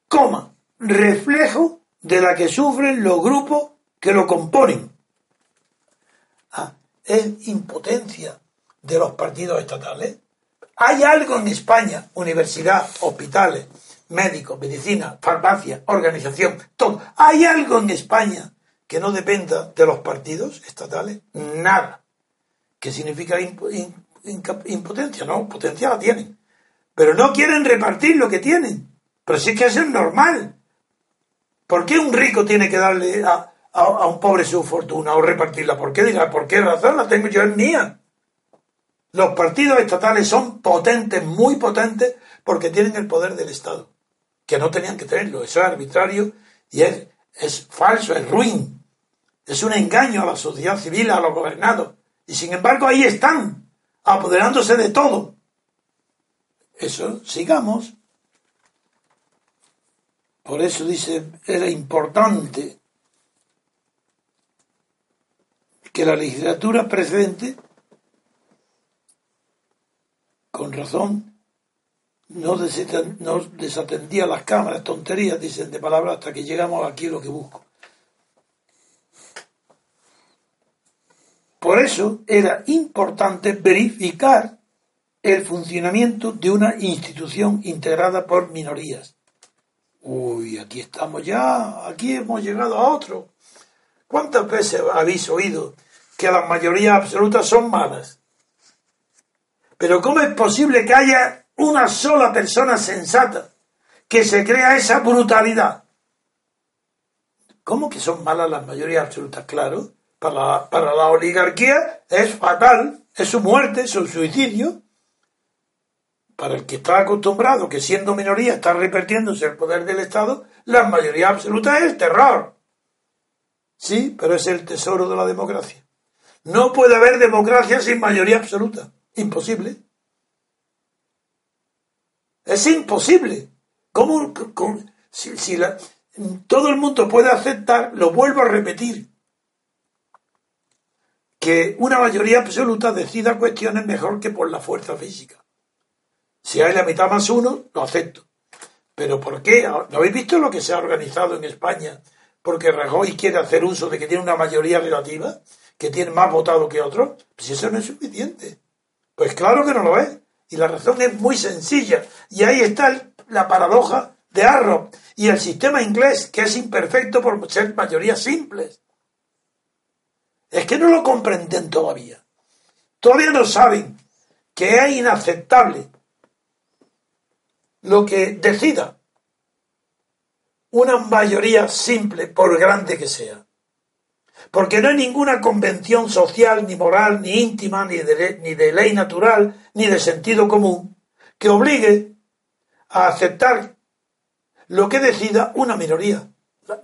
coma, reflejo de la que sufren los grupos que lo componen. Ah, es impotencia de los partidos estatales. Hay algo en España, universidad, hospitales, médicos, medicina, farmacia, organización, todo. Hay algo en España que no dependa de los partidos estatales, nada. ¿Qué significa impotencia? No, potencia la tienen. Pero no quieren repartir lo que tienen. Pero sí que es normal. ¿Por qué un rico tiene que darle a, un pobre su fortuna o repartirla? ¿Por qué? ¿por qué razón? La tengo yo, es mía. Los partidos estatales son potentes, muy potentes, porque tienen el poder del Estado, que no tenían que tenerlo. Eso es arbitrario y es, es falso, es ruin. Es un engaño a la sociedad civil, a los gobernados. Y sin embargo ahí están, apoderándose de todo. Eso, sigamos. Por eso dice, era importante que la legislatura precedente, con razón, no, desatendía las cámaras, tonterías, dicen de palabras, hasta que llegamos aquí lo que busco. Por eso era importante verificar el funcionamiento de una institución integrada por minorías. Uy, aquí estamos ya, aquí hemos llegado a otro. ¿Cuántas veces habéis oído que las mayorías absolutas son malas? Pero ¿cómo es posible que haya una sola persona sensata que se crea esa brutalidad? ¿Cómo que son malas las mayorías absolutas? Claro, para la, para la oligarquía es fatal, es su muerte, es su suicidio. Para el que está acostumbrado que siendo minoría está repartiéndose el poder del Estado, la mayoría absoluta es terror. Sí, pero es el tesoro de la democracia. No puede haber democracia sin mayoría absoluta. Imposible. Es imposible. ¿Cómo? si, todo el mundo puede aceptar, lo vuelvo a repetir, que una mayoría absoluta decida cuestiones mejor que por la fuerza física. Si hay la mitad más uno, lo acepto. Pero ¿por qué? ¿No habéis visto lo que se ha organizado en España? Porque Rajoy quiere hacer uso de que tiene una mayoría relativa, que tiene más votado que otros. Pues eso no es suficiente. Pues claro que no lo es. Y la razón es muy sencilla. Y ahí está la paradoja de Arrow y el sistema inglés, que es imperfecto por ser mayorías simples. Es que no lo comprenden todavía. Todavía no saben que es inaceptable lo que decida una mayoría simple, por grande que sea. Porque no hay ninguna convención social, ni moral, ni íntima, ni de, ni de ley natural, ni de sentido común, que obligue a aceptar lo que decida una minoría,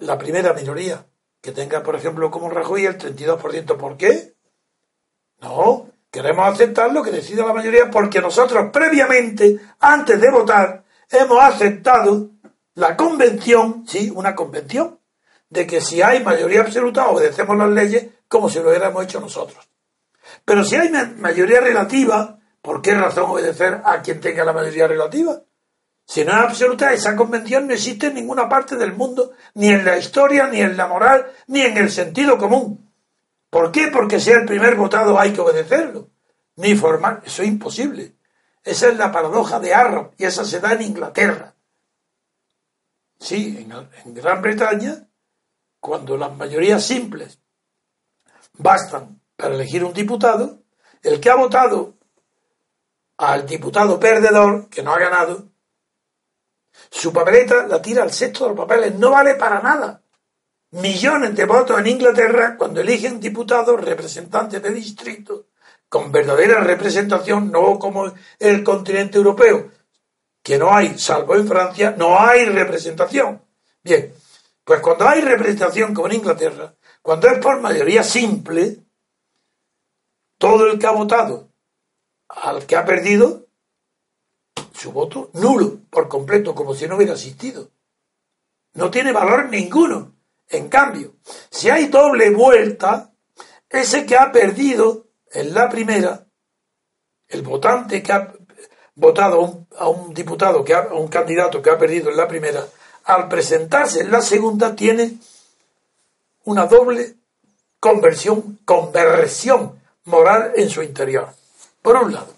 la, primera minoría, que tenga, por ejemplo, como Rajoy el 32%. ¿Por qué? No, queremos aceptar lo que decida la mayoría porque nosotros previamente, antes de votar, hemos aceptado la convención, sí, una convención, de que si hay mayoría absoluta obedecemos las leyes como si lo hubiéramos hecho nosotros. Pero si hay mayoría relativa, ¿por qué razón obedecer a quien tenga la mayoría relativa? Si no es absoluta, esa convención no existe en ninguna parte del mundo, ni en la historia, ni en la moral, ni en el sentido común. ¿Por qué? Porque sea el primer votado hay que obedecerlo. Ni formar. Eso es imposible. Esa es la paradoja de Arrow y esa se da en Inglaterra. Sí, en, Gran Bretaña, cuando las mayorías simples bastan para elegir un diputado, el que ha votado al diputado perdedor, que no ha ganado, su papeleta la tira al sexto de los papeles, no vale para nada. Millones de votos en Inglaterra cuando eligen diputados, representantes de distrito, con verdadera representación, no como el continente europeo, que no hay, salvo en Francia, no hay representación. Bien, pues cuando hay representación como en Inglaterra, cuando es por mayoría simple, todo el que ha votado al que ha perdido, su voto nulo, por completo, como si no hubiera asistido. No tiene valor ninguno. En cambio, si hay doble vuelta, ese que ha perdido en la primera, el votante que ha votado a un, diputado, que a un candidato que ha perdido en la primera, al presentarse en la segunda tiene una doble conversión, conversión moral en su interior. Por un lado,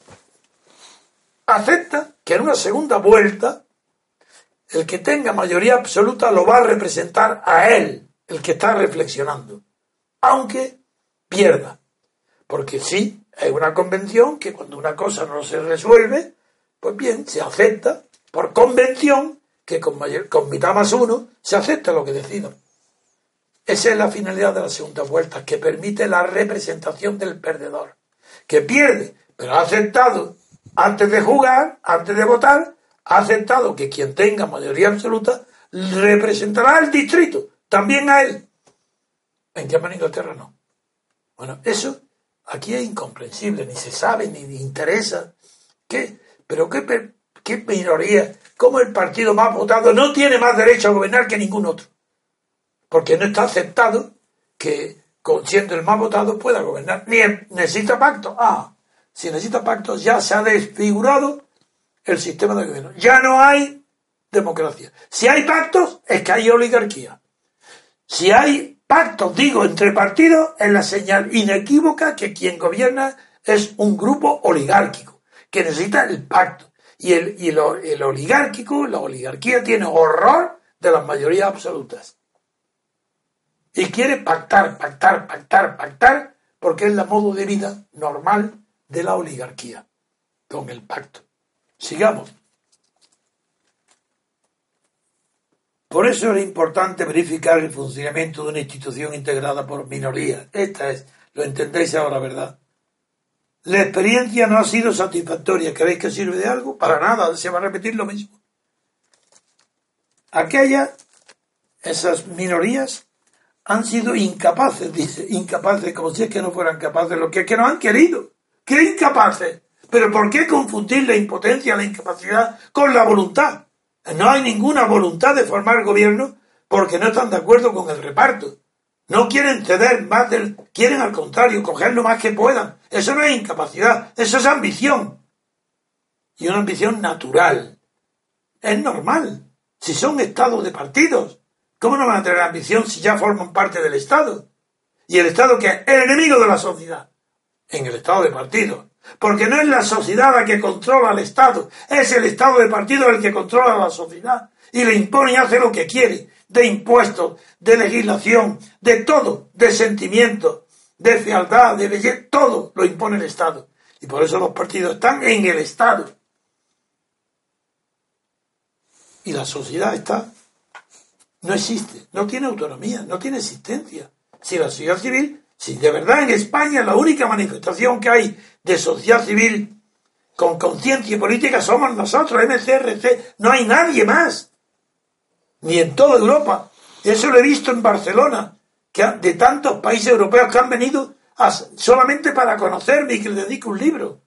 acepta que en una segunda vuelta el que tenga mayoría absoluta lo va a representar a él, el que está reflexionando, aunque pierda. Porque sí, hay una convención que cuando una cosa no se resuelve, pues bien, se acepta por convención que con, mayor, mitad más uno se acepta lo que decidan. Esa es la finalidad de la segunda vuelta, que permite la representación del perdedor, que pierde, pero ha aceptado antes de jugar, antes de votar, ha aceptado que quien tenga mayoría absoluta representará al distrito, también a él. En en Inglaterra no. Bueno, eso Aquí es incomprensible, ni se sabe, ni, interesa. ¿Qué? ¿Pero qué, minoría, cómo el partido más votado no tiene más derecho a gobernar que ningún otro. Porque no está aceptado que, siendo el más votado, pueda gobernar. Ni necesita pacto. Ah, si necesita pacto, ya se ha desfigurado el sistema de gobierno. Ya no hay democracia. Si hay pactos, es que hay oligarquía. Si hay pactos, digo, entre partidos, es la señal inequívoca que quien gobierna es un grupo oligárquico, que necesita el pacto. Y el, y el oligárquico, la oligarquía, tiene horror de las mayorías absolutas. Y quiere pactar, pactar, pactar, pactar, porque es la modo de vida normal de la oligarquía, con el pacto. Sigamos. Por eso es importante verificar el funcionamiento de una institución integrada por minorías. Esta es, lo entendéis ahora, ¿verdad? La experiencia no ha sido satisfactoria. ¿Creéis que sirve de algo? Para nada, se va a repetir lo mismo. Aquellas, esas minorías, han sido incapaces, dice, incapaces, como si es que no fueran capaces, lo que es que no han querido. ¿Qué incapaces? Pero ¿por qué confundir la impotencia, la incapacidad con la voluntad? No hay ninguna voluntad de formar gobierno porque no están de acuerdo con el reparto. No quieren ceder más del... Quieren al contrario, coger lo más que puedan. Eso no es incapacidad, eso es ambición. Y una ambición natural. Es normal. Si son estados de partidos, ¿cómo no van a tener ambición si ya forman parte del Estado? Y el Estado que es el enemigo de la sociedad. En el estado de partidos. Porque no es la sociedad la que controla al Estado, es el Estado de partido el que controla a la sociedad y le impone y hace lo que quiere, de impuestos, de legislación, de todo, de sentimientos, de fealdad, de belleza, todo lo impone el Estado. Y por eso los partidos están en el Estado. Y la sociedad está, no existe, no tiene autonomía, no tiene existencia. Si la sociedad civil si de verdad en España la única manifestación que hay de sociedad civil con conciencia política somos nosotros, MCRC, no hay nadie más, ni en toda Europa. Eso lo he visto en Barcelona, que de tantos países europeos que han venido solamente para conocerme y que les dedico un libro.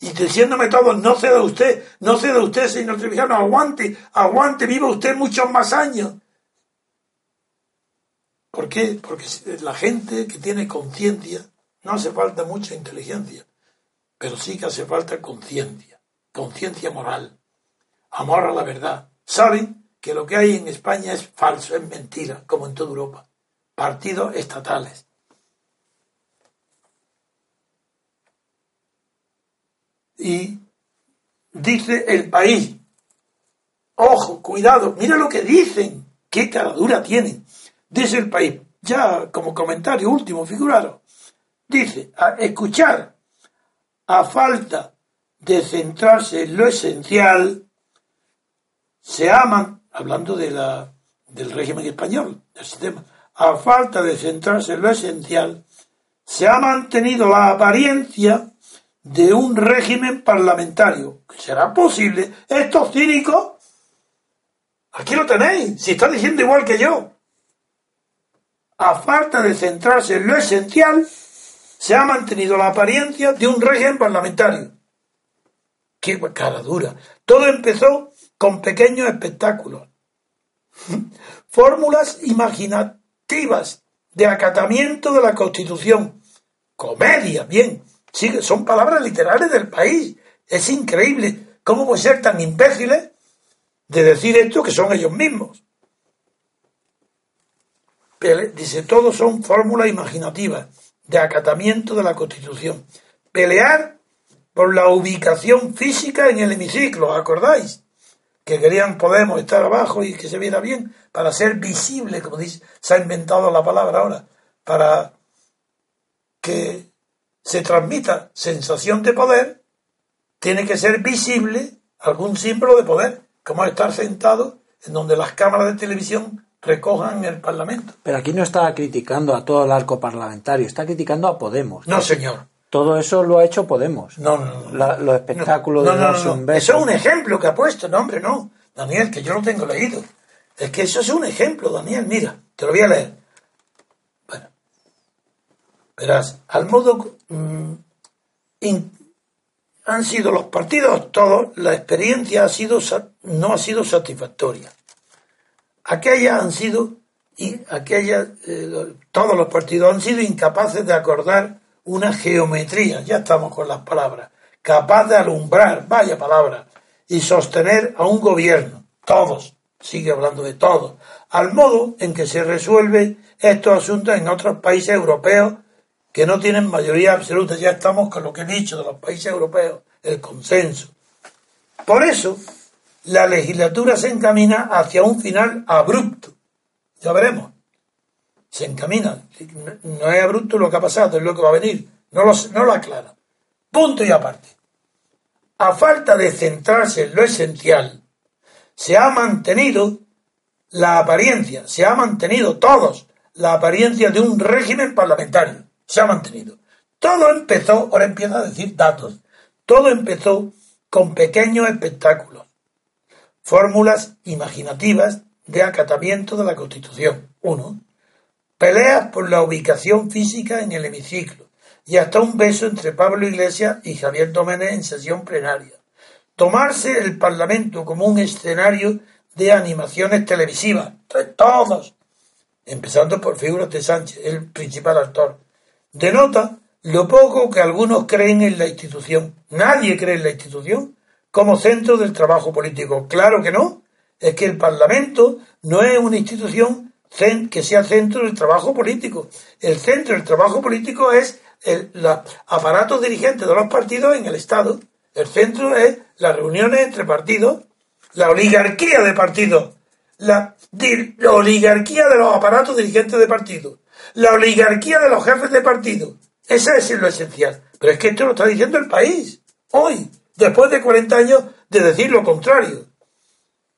Y diciéndome todos, no ceda usted, no ceda usted, señor Trevijano, aguante, aguante, viva usted muchos más años. ¿Por qué? Porque la gente que tiene conciencia, no hace falta mucha inteligencia, pero sí que hace falta conciencia, conciencia moral, amor a la verdad. Saben que lo que hay en España es falso, es mentira, como en toda Europa. Partidos estatales. Y dice el país, ojo, cuidado, mira lo que dicen, qué caradura tienen Dice el país, ya como comentario último, figurado, dice, a escuchar a falta de centrarse en lo esencial, se aman, hablando de la, del régimen español, del sistema, a falta de centrarse en lo esencial, se ha mantenido la apariencia de un régimen parlamentario. ¿Será posible? Estos cínicos, aquí lo tenéis, si está diciendo igual que yo a falta de centrarse en lo esencial, se ha mantenido la apariencia de un régimen parlamentario. ¡Qué cara dura! Todo empezó con pequeños espectáculos, fórmulas imaginativas de acatamiento de la Constitución, comedia, bien, son palabras literales del país. Es increíble cómo pueden ser tan imbéciles de decir esto que son ellos mismos dice, todos son fórmulas imaginativas de acatamiento de la Constitución. Pelear por la ubicación física en el hemiciclo, ¿acordáis? Que querían Podemos estar abajo y que se viera bien para ser visible, como dice, se ha inventado la palabra ahora, para que se transmita sensación de poder, tiene que ser visible algún símbolo de poder, como estar sentado en donde las cámaras de televisión recojan el Parlamento. Pero aquí no está criticando a todo el arco parlamentario, está criticando a Podemos. No, señor. Todo eso lo ha hecho Podemos. No, no, no. los espectáculos de no, Eso es un ejemplo que ha puesto, no, hombre, no. Daniel, que yo lo tengo leído. Es que eso es un ejemplo, Daniel, mira, te lo voy a leer. Bueno, verás, al modo... Mm, han sido los partidos todos, la experiencia ha sido, no ha sido satisfactoria. Aquellas han sido, y aquellas, eh, todos los partidos han sido incapaces de acordar una geometría, ya estamos con las palabras, capaz de alumbrar, vaya palabra, y sostener a un gobierno, todos, sigue hablando de todos, al modo en que se resuelve estos asuntos en otros países europeos que no tienen mayoría absoluta. Ya estamos con lo que he dicho de los países europeos, el consenso. Por eso, la legislatura se encamina hacia un final abrupto. Ya veremos. Se encamina. No es abrupto lo que ha pasado, es lo que va a venir. No lo, no lo aclara. Punto y aparte. A falta de centrarse en lo esencial, se ha mantenido la apariencia, se ha mantenido todos la apariencia de un régimen parlamentario. Se ha mantenido. Todo empezó, ahora empieza a decir datos, todo empezó con pequeños espectáculos, fórmulas imaginativas de acatamiento de la Constitución. Uno, peleas por la ubicación física en el hemiciclo y hasta un beso entre Pablo Iglesias y Javier Domenech en sesión plenaria. Tomarse el Parlamento como un escenario de animaciones televisivas, todos, empezando por figuras de Sánchez, el principal actor, denota lo poco que algunos creen en la institución. Nadie cree en la institución como centro del trabajo político. Claro que no. Es que el Parlamento no es una institución que sea centro del trabajo político. El centro del trabajo político es el aparato dirigente de los partidos en el Estado. El centro es las reuniones entre partidos la oligarquía de partidos, la, oligarquía de los aparatos dirigentes de partidos, la oligarquía de los jefes de partido. Esa es lo esencial. Pero es que esto lo está diciendo el país, hoy, después de 40 años de decir lo contrario.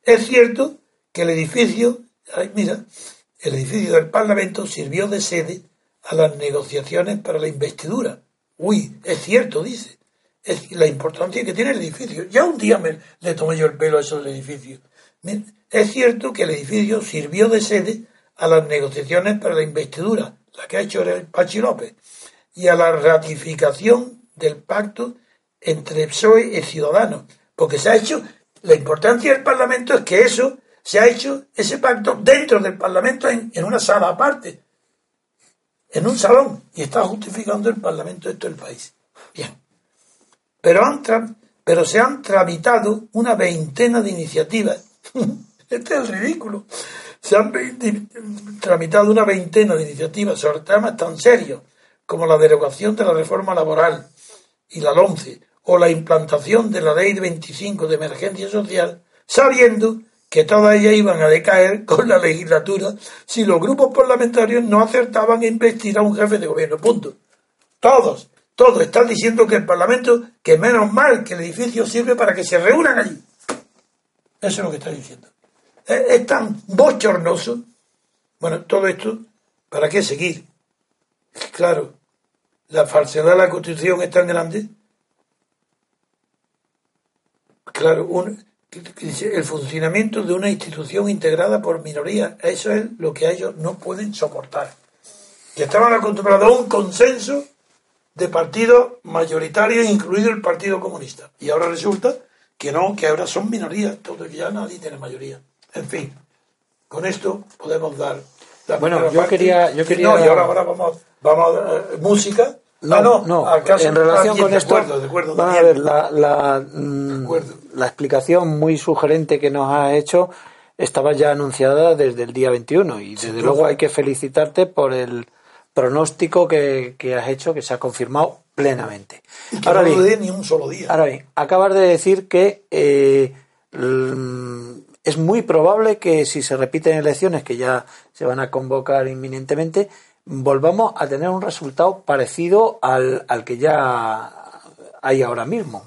Es cierto que el edificio, mira, el edificio del Parlamento sirvió de sede a las negociaciones para la investidura. Uy, es cierto, dice es la importancia que tiene el edificio. Ya un día me, le tomé yo el pelo a eso del edificio. Es cierto que el edificio sirvió de sede a las negociaciones para la investidura, la que ha hecho el Pachi López, y a la ratificación del pacto entre PSOE y Ciudadanos, porque se ha hecho, la importancia del Parlamento es que eso se ha hecho, ese pacto dentro del Parlamento en, una sala aparte, en un salón, y está justificando el Parlamento esto del país. Bien pero, han pero se han tramitado una veintena de iniciativas. este es ridículo. Se han tramitado una veintena de iniciativas sobre temas tan serios como la derogación de la reforma laboral y la LONCE o la implantación de la ley de 25 de emergencia social, sabiendo que todas ellas iban a decaer con la legislatura si los grupos parlamentarios no acertaban en investir a un jefe de gobierno. Punto. Todos. Todo están diciendo que el Parlamento, que menos mal que el edificio sirve para que se reúnan allí. Eso es lo que está diciendo. Es, tan bochornoso. Bueno, todo esto, ¿para qué seguir? Claro, la falsedad de la Constitución es tan grande. Claro, el funcionamiento de una institución integrada por minorías, eso es lo que ellos no pueden soportar. Que estaban acostumbrados a un consenso de partidos mayoritarios, incluido el Partido Comunista. Y ahora resulta que no, que ahora son minorías, todo ya nadie tiene mayoría. En fin, con esto podemos dar la Bueno, yo quería, yo quería. No, y ahora, ahora vamos, vamos a eh, música. No, ah, no, no. en relación con esto, de acuerdo, a ver, la, la, mm, la explicación muy sugerente que nos ha hecho estaba ya anunciada desde el día 21 y desde luego hay que felicitarte por el pronóstico que, has hecho que se ha confirmado plenamente. ahora bien, ni un solo día. Ahora bien, acabas de decir que eh, es muy probable que si se repiten elecciones que ya se van a convocar inminentemente, volvamos a tener un resultado parecido al, al que ya hay ahora mismo.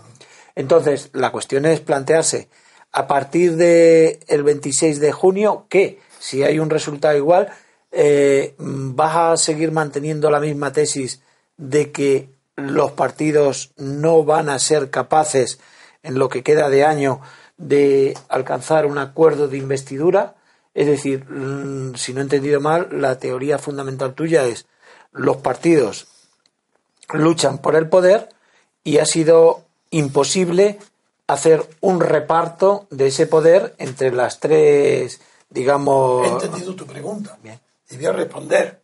Entonces, la cuestión es plantearse a partir del el 26 de junio que si hay un resultado igual, eh, ¿vas a seguir manteniendo la misma tesis de que los partidos no van a ser capaces en lo que queda de año de alcanzar un acuerdo de investidura? Es decir, mm, si no he entendido mal, la teoría fundamental tuya es los partidos luchan por el poder y ha sido imposible hacer un reparto de ese poder entre las tres, digamos... He entendido tu pregunta. Bien. Y voy a responder.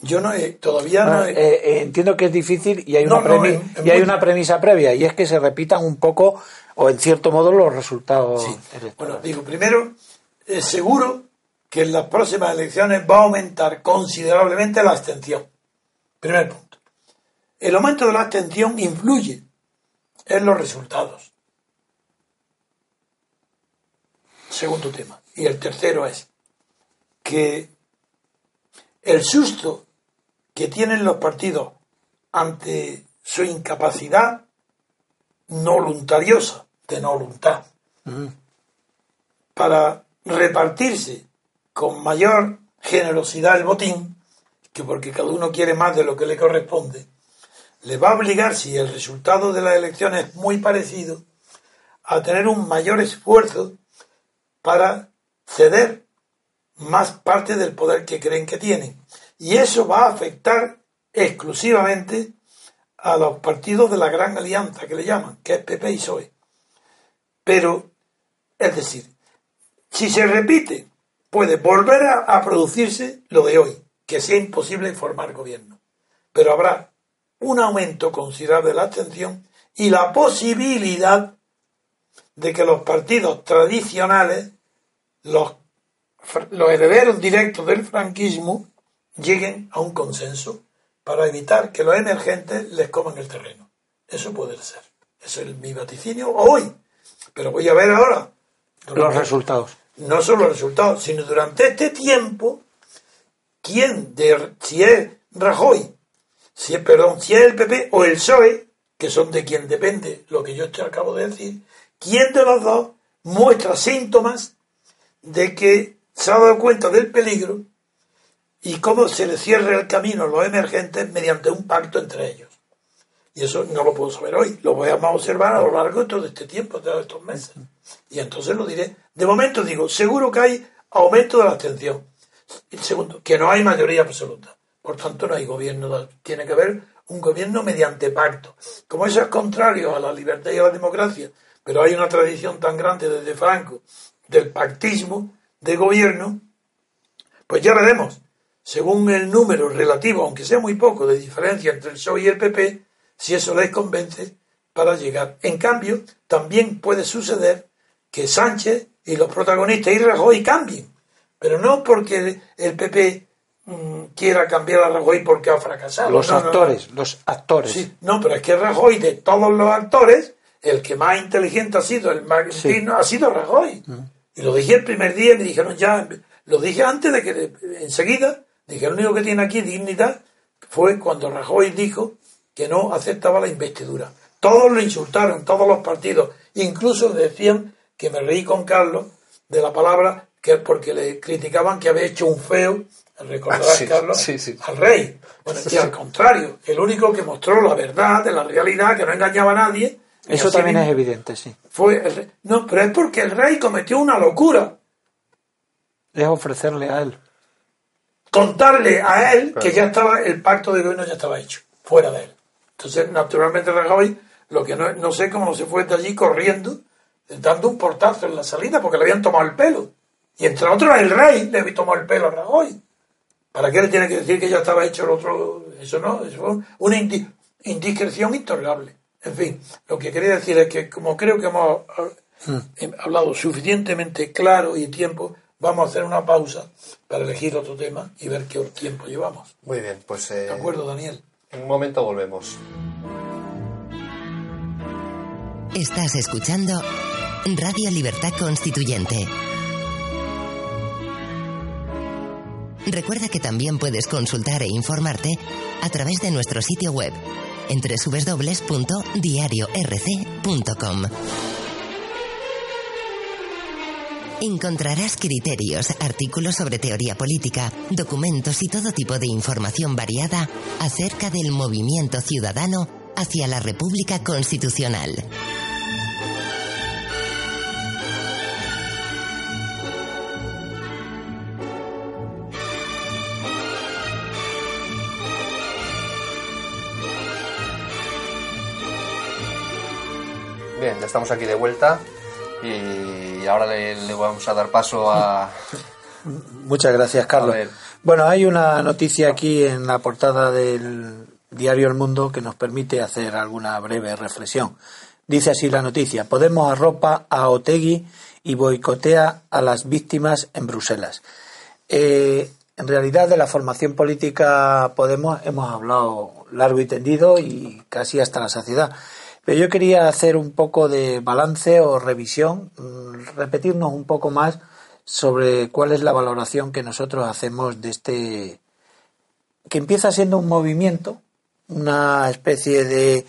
Yo no he, todavía no, Ah, he... eh, eh, entiendo que es difícil y hay, No, una, no, premi- es- es y hay una premisa previa y es que se repitan un poco o en cierto modo los resultados. Sí. Bueno, digo, primero, es seguro que en las próximas elecciones va a aumentar considerablemente la abstención. Primer punto. El aumento de la abstención influye en los resultados. Segundo tema. Y el tercero es que el susto que tienen los partidos ante su incapacidad no voluntariosa, de no voluntad, para repartirse con mayor generosidad el botín, que porque cada uno quiere más de lo que le corresponde, le va a obligar, si el resultado de las elecciones es muy parecido, a tener un mayor esfuerzo para ceder más parte del poder que creen que tienen. Y eso va a afectar exclusivamente a los partidos de la gran alianza que le llaman, que es PP y PSOE. Pero, es decir, si se repite, puede volver a, producirse lo de hoy, que sea imposible formar gobierno. Pero habrá un aumento considerable de la abstención y la posibilidad de que los partidos tradicionales, los herederos directos del franquismo, lleguen a un consenso para evitar que los emergentes les coman el terreno. Eso puede ser. Eso es mi vaticinio hoy. Pero voy a ver ahora. los resultados. No solo los resultados, sino durante este tiempo, quién, de, si es Rajoy, si es, perdón, si es el PP o el PSOE, que son de quien depende lo que yo te acabo de decir, quién de los dos muestra síntomas de que se ha dado cuenta del peligro y cómo se le cierra el camino a los emergentes mediante un pacto entre ellos. Y eso no lo puedo saber hoy, lo voy a observar a lo largo de todo este tiempo, de estos meses. Y entonces lo diré. De momento digo, seguro que hay aumento de la abstención. Y segundo, que no hay mayoría absoluta. Por tanto, no hay gobierno. Tiene que haber un gobierno mediante pacto. Como eso es contrario a la libertad y a la democracia, pero hay una tradición tan grande desde Franco del pactismo de gobierno, pues ya veremos, según el número relativo, aunque sea muy poco, de diferencia entre el PSOE y el PP, si eso les convence para llegar. En cambio, también puede suceder que Sánchez y los protagonistas y Rajoy cambien, pero no porque el PP mm, quiera cambiar a Rajoy porque ha fracasado. Los No, no, no. actores, los actores. Sí, no, pero es que Rajoy, de todos los actores, el que más inteligente ha sido, el más Sí. digno, ha sido Rajoy. Y lo dije el primer día y me dijeron ya, lo dije antes de que enseguida, dije el único que tiene aquí dignidad fue cuando Rajoy dijo que no aceptaba la investidura. Todos lo insultaron, todos los partidos, incluso decían que me reí con Carlos de la palabra que porque le criticaban que había hecho un feo, recordarás Sí, Carlos, sí, sí. al rey. Bueno, y al contrario, el único que mostró la verdad de la realidad, que no engañaba a nadie. Eso también mismo es evidente, sí. Fue el rey. No, pero es porque el rey cometió una locura. Es ofrecerle a él. Contarle a él Claro. que ya estaba, el pacto de gobierno ya estaba hecho, fuera de él. Entonces, naturalmente, Rajoy, lo que no, no sé cómo no se fue de allí corriendo, dando un portazo en la salida porque le habían tomado el pelo. Y entre otros, el rey le había tomado el pelo a Rajoy. ¿Para qué le tiene que decir que ya estaba hecho el otro? Eso no, eso fue una indi- indiscreción intolerable. En fin, lo que quería decir es que como creo que hemos ah, he hablado suficientemente claro y tiempo, vamos a hacer una pausa para elegir otro tema y ver qué tiempo llevamos. Muy bien, pues eh, ¿De acuerdo, Daniel? en un momento volvemos. Estás escuchando Radio Libertad Constituyente. Recuerda que también puedes consultar e informarte a través de nuestro sitio web en www.diariorc.com. Encontrarás criterios, artículos sobre teoría política, documentos y todo tipo de información variada acerca del movimiento ciudadano hacia la República Constitucional. Bien, ya estamos aquí de vuelta y ahora le, le vamos a dar paso a... Muchas gracias, Carlos. Bueno, hay una noticia aquí en la portada del diario El Mundo que nos permite hacer alguna breve reflexión. Dice así la noticia: Podemos arropa a Otegui y boicotea a las víctimas en Bruselas. Eh, en realidad, de la formación política Podemos hemos hablado largo y tendido y casi hasta la saciedad. Pero yo quería hacer un poco de balance o revisión, mm, repetirnos un poco más sobre cuál es la valoración que nosotros hacemos de este que empieza siendo un movimiento, una especie de,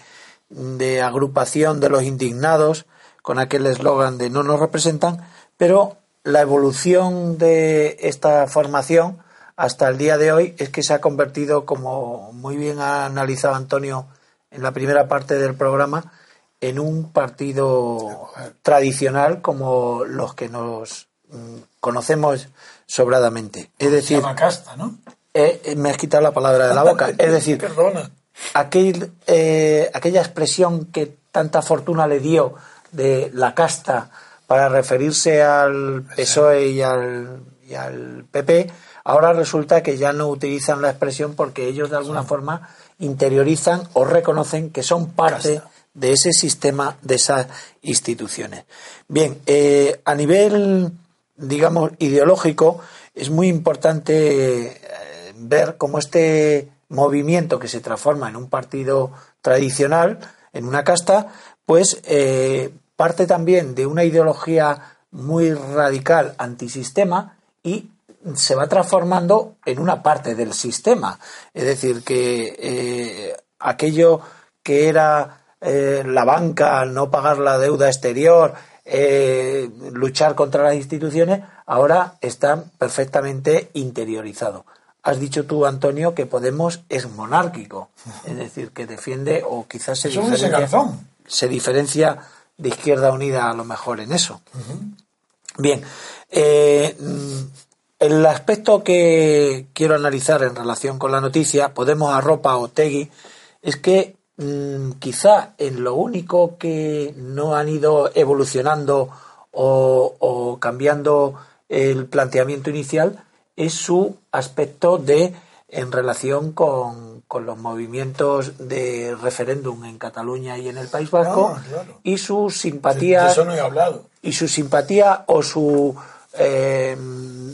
de agrupación de los indignados con aquel eslogan de no nos representan, pero la evolución de esta formación hasta el día de hoy es que se ha convertido, como muy bien ha analizado Antonio en la primera parte del programa, en un partido tradicional como los que nos mm, conocemos sobradamente. Es decir, casta, ¿no? eh, eh, me has quitado la palabra de la boca. Es decir, Perdona. aquel, eh, aquella expresión que tanta fortuna le dio de la casta para referirse al PSOE y al, y al PP, ahora resulta que ya no utilizan la expresión porque ellos de alguna forma interiorizan o reconocen que son parte de ese sistema, de esas instituciones. Bien, eh, a nivel, digamos, ideológico, es muy importante eh, ver cómo este movimiento que se transforma en un partido tradicional, en una casta, pues eh, parte también de una ideología muy radical antisistema y se va transformando en una parte del sistema. Es decir, que eh, aquello que era eh, la banca, no pagar la deuda exterior, eh, luchar contra las instituciones, ahora están perfectamente interiorizado. Has dicho tú, Antonio, que Podemos es monárquico, es decir, que defiende o quizás se diferencia, se diferencia de Izquierda Unida a lo mejor en eso. Bien, eh, el aspecto que quiero analizar en relación con la noticia, Podemos arropa a Otegui, es que mm, quizá en lo único que no han ido evolucionando o, o cambiando el planteamiento inicial es su aspecto de en relación con, con los movimientos de referéndum en Cataluña y en el País Vasco claro. y su De simpatía eso no he hablado. y su simpatía o su eh,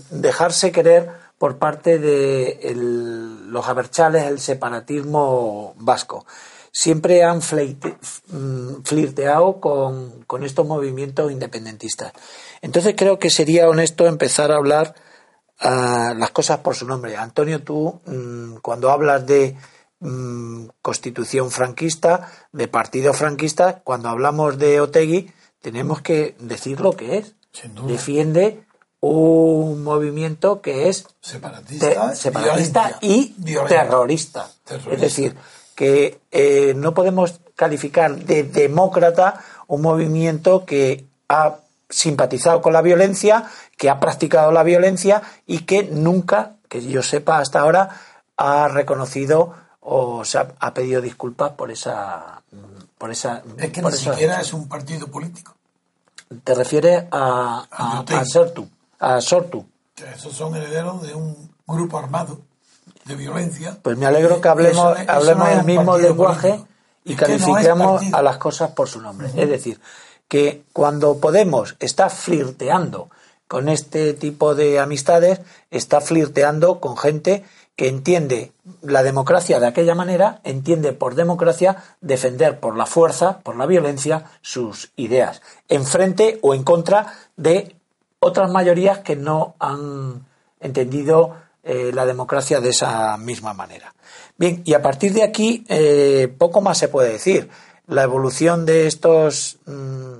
dejarse querer por parte de el- los abertzales, el separatismo vasco. Siempre han fleite- mm, flirteado con, con estos movimientos independentistas. Entonces creo que sería honesto empezar a hablar ah, las cosas por su nombre. Antonio, tú mm, cuando hablas de mm, constitución franquista, de partido franquista, cuando hablamos de Otegui, tenemos que decir lo que es. Defiende un movimiento que es Separatista, te- separatista violencia. y terrorista. Terrorista. Es decir, que eh, no podemos calificar de demócrata un movimiento que ha simpatizado con la violencia, que ha practicado la violencia y que nunca, que yo sepa hasta ahora, ha reconocido o se ha, ha pedido disculpas por esa por esa Es que por ni esa- siquiera es un partido político. te refieres a, A a Sortu a Sortu esos son herederos de un grupo armado de violencia. Pues me alegro que hablemos, Eso no- eso hablemos no el mismo lenguaje político. y Es que no es califiquemos partido. a las cosas por su nombre. Es decir, que cuando Podemos está flirteando con este tipo de amistades, está flirteando con gente que entiende la democracia de aquella manera, entiende por democracia defender por la fuerza, por la violencia, sus ideas, en frente o en contra de otras mayorías que no han entendido eh, la democracia de esa misma manera. Bien, y a partir de aquí eh, poco más se puede decir. La evolución de estos mm,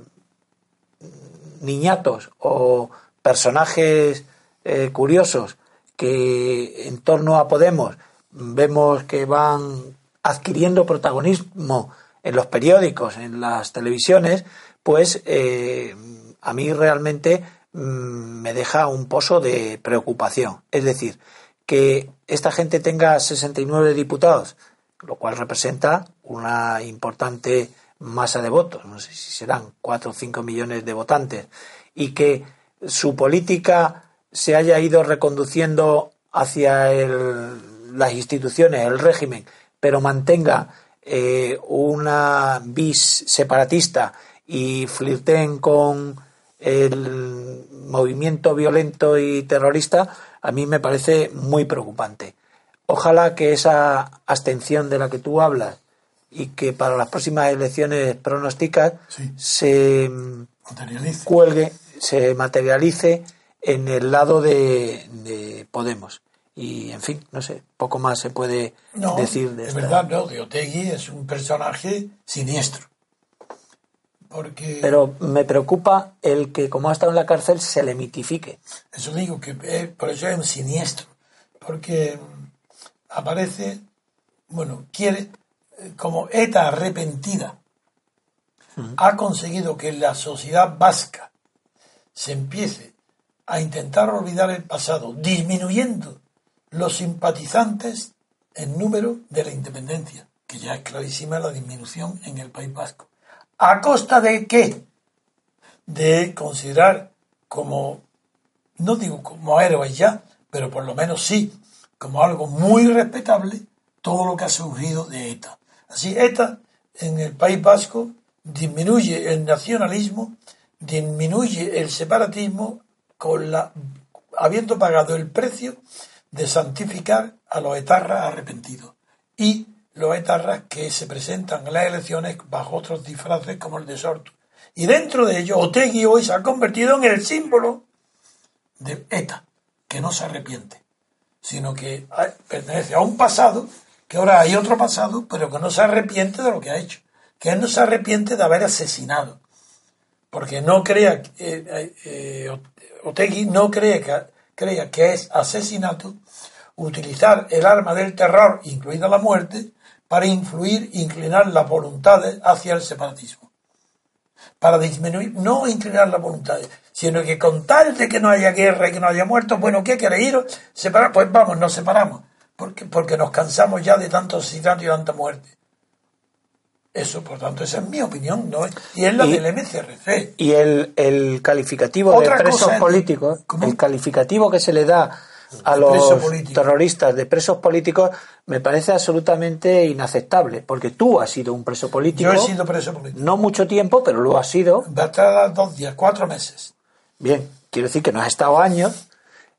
niñatos o personajes eh, curiosos que en torno a Podemos vemos que van adquiriendo protagonismo en los periódicos, en las televisiones, pues eh, a mí realmente me deja un pozo de preocupación. Es decir, que esta gente tenga 69 diputados, lo cual representa una importante masa de votos, no sé si serán 4 o 5 millones de votantes, y que su política se haya ido reconduciendo hacia las instituciones, el régimen, pero mantenga eh, una vis separatista y flirten con el movimiento violento y terrorista, a mí me parece muy preocupante. Ojalá que esa abstención de la que tú hablas y que para las próximas elecciones pronosticas se cuelgue, se materialice en el lado de, Podemos. Y, en fin, no sé, poco más se puede decir de Es verdad, no, que Otegui es un personaje siniestro. Porque... Pero me preocupa el que, como ha estado en la cárcel, se le mitifique. Eso digo, que por eso es un siniestro. Porque aparece, bueno, quiere, eh, como ETA arrepentida, ha conseguido que la sociedad vasca se empiece a intentar olvidar el pasado, disminuyendo los simpatizantes en número de la independencia, que ya es clarísima la disminución en el País Vasco. ¿A costa de qué? De considerar como, no digo como héroes ya, pero por lo menos sí, como algo muy respetable, todo lo que ha surgido de ETA. Así, ETA en el País Vasco disminuye el nacionalismo, disminuye el separatismo con la, habiendo pagado el precio de santificar a los etarras arrepentidos y los etarras que se presentan en las elecciones bajo otros disfraces como el de Sortu. Y dentro de ello, Otegui hoy se ha convertido en el símbolo de ETA, que no se arrepiente, sino que pertenece a un pasado, que ahora hay otro pasado, pero que no se arrepiente de lo que ha hecho, que él no se arrepiente de haber asesinado, porque no crea, eh, eh, Otegui no cree que, crea que es asesinato utilizar el arma del terror, incluida la muerte, para influir, inclinar las voluntades hacia el separatismo. Para disminuir, no inclinar las voluntades, sino que con tal de que no haya guerra y que no haya muertos, bueno, ¿qué queréis ir? Separar, pues vamos, nos separamos, porque, porque nos cansamos ya de tanto asesinato y tanta muerte. Eso, por tanto, esa es mi opinión, ¿no? Y es la del MCRC. Y el, el calificativo de presos políticos, el calificativo que se le da a los terroristas de presos políticos me parece absolutamente inaceptable, porque tú has sido un preso político. Yo he sido preso político. No mucho tiempo, pero lo has sido. Va a estar dos días, cuatro meses. Bien, quiero decir que no has estado años,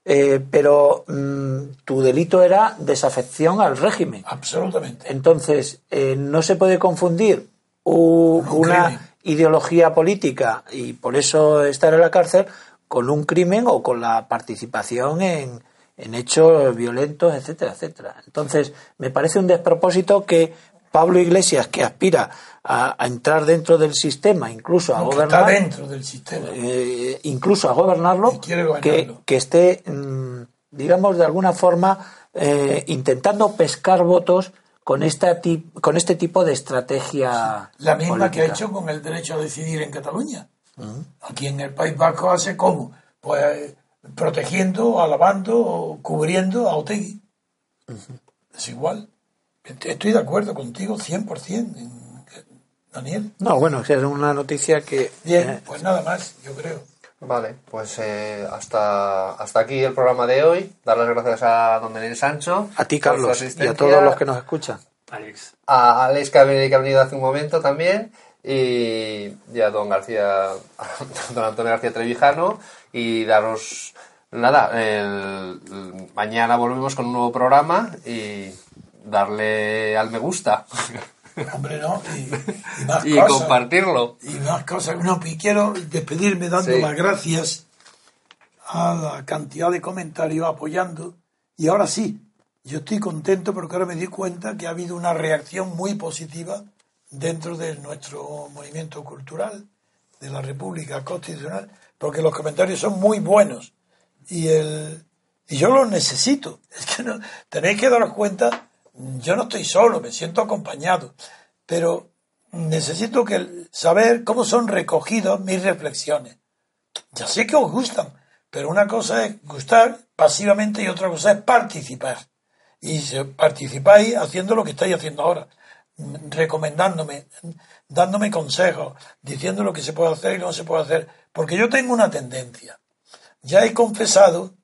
eh, pero mm, tu delito era desafección al régimen. Absolutamente. Entonces, eh, no se puede confundir una ideología política y por eso estar en la cárcel con un crimen o con la participación en, en hechos violentos, etcétera, etcétera. Entonces, me parece un despropósito que Pablo Iglesias, que aspira a, entrar dentro del sistema, incluso a gobernar. dentro del sistema. Eh, incluso a gobernarlo, que, que, esté, mm, digamos, de alguna forma eh, intentando pescar votos con, esta con este tipo de estrategia. La misma que ha hecho con el derecho a decidir en Cataluña. Aquí en el País Vasco hace cómo? Pues protegiendo, alabando o cubriendo a Otegui. Es igual. Estoy de acuerdo contigo 100%, Daniel. No, bueno, es una noticia que... Bien, eh, pues nada más, yo creo. Vale, pues eh, hasta, hasta aquí el programa de hoy. Dar las gracias a don Daniel Sancho. A ti, Carlos, y a todos los que nos escuchan. Alex. A Alex que ha venido hace un momento también. Y, y a don García, don Antonio García Trevijano. Y daros nada, el, mañana volvemos con un nuevo programa y darle al me gusta. Hombre, no, y, más y compartirlo. Y más cosas. No, y quiero despedirme dando las gracias a la cantidad de comentarios apoyando. Y ahora sí, yo estoy contento porque ahora me di cuenta que ha habido una reacción muy positiva dentro de nuestro movimiento cultural, de la República Constitucional, porque los comentarios son muy buenos y, el, y yo lo necesito. Es que no, tenéis que daros cuenta, yo no estoy solo, me siento acompañado, pero necesito que saber cómo son recogidas mis reflexiones. Ya sé que os gustan, pero una cosa es gustar pasivamente y otra cosa es participar. Y participáis haciendo lo que estáis haciendo ahora, recomendándome, dándome consejos, diciendo lo que se puede hacer y no se puede hacer, porque yo tengo una tendencia. Ya he confesado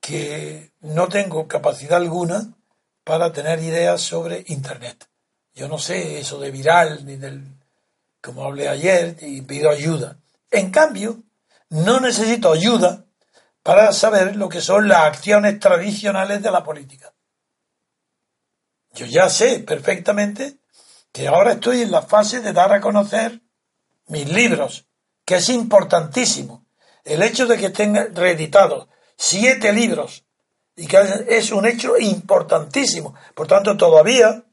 que no tengo capacidad alguna para tener ideas sobre Internet. Yo no sé eso de viral ni del, como hablé ayer, y pido ayuda. En cambio, no necesito ayuda para saber lo que son las acciones tradicionales de la política. Yo ya sé perfectamente que ahora estoy en la fase de dar a conocer mis libros, que es importantísimo. El hecho de que estén reeditados siete libros y que es un hecho importantísimo. Por tanto, todavía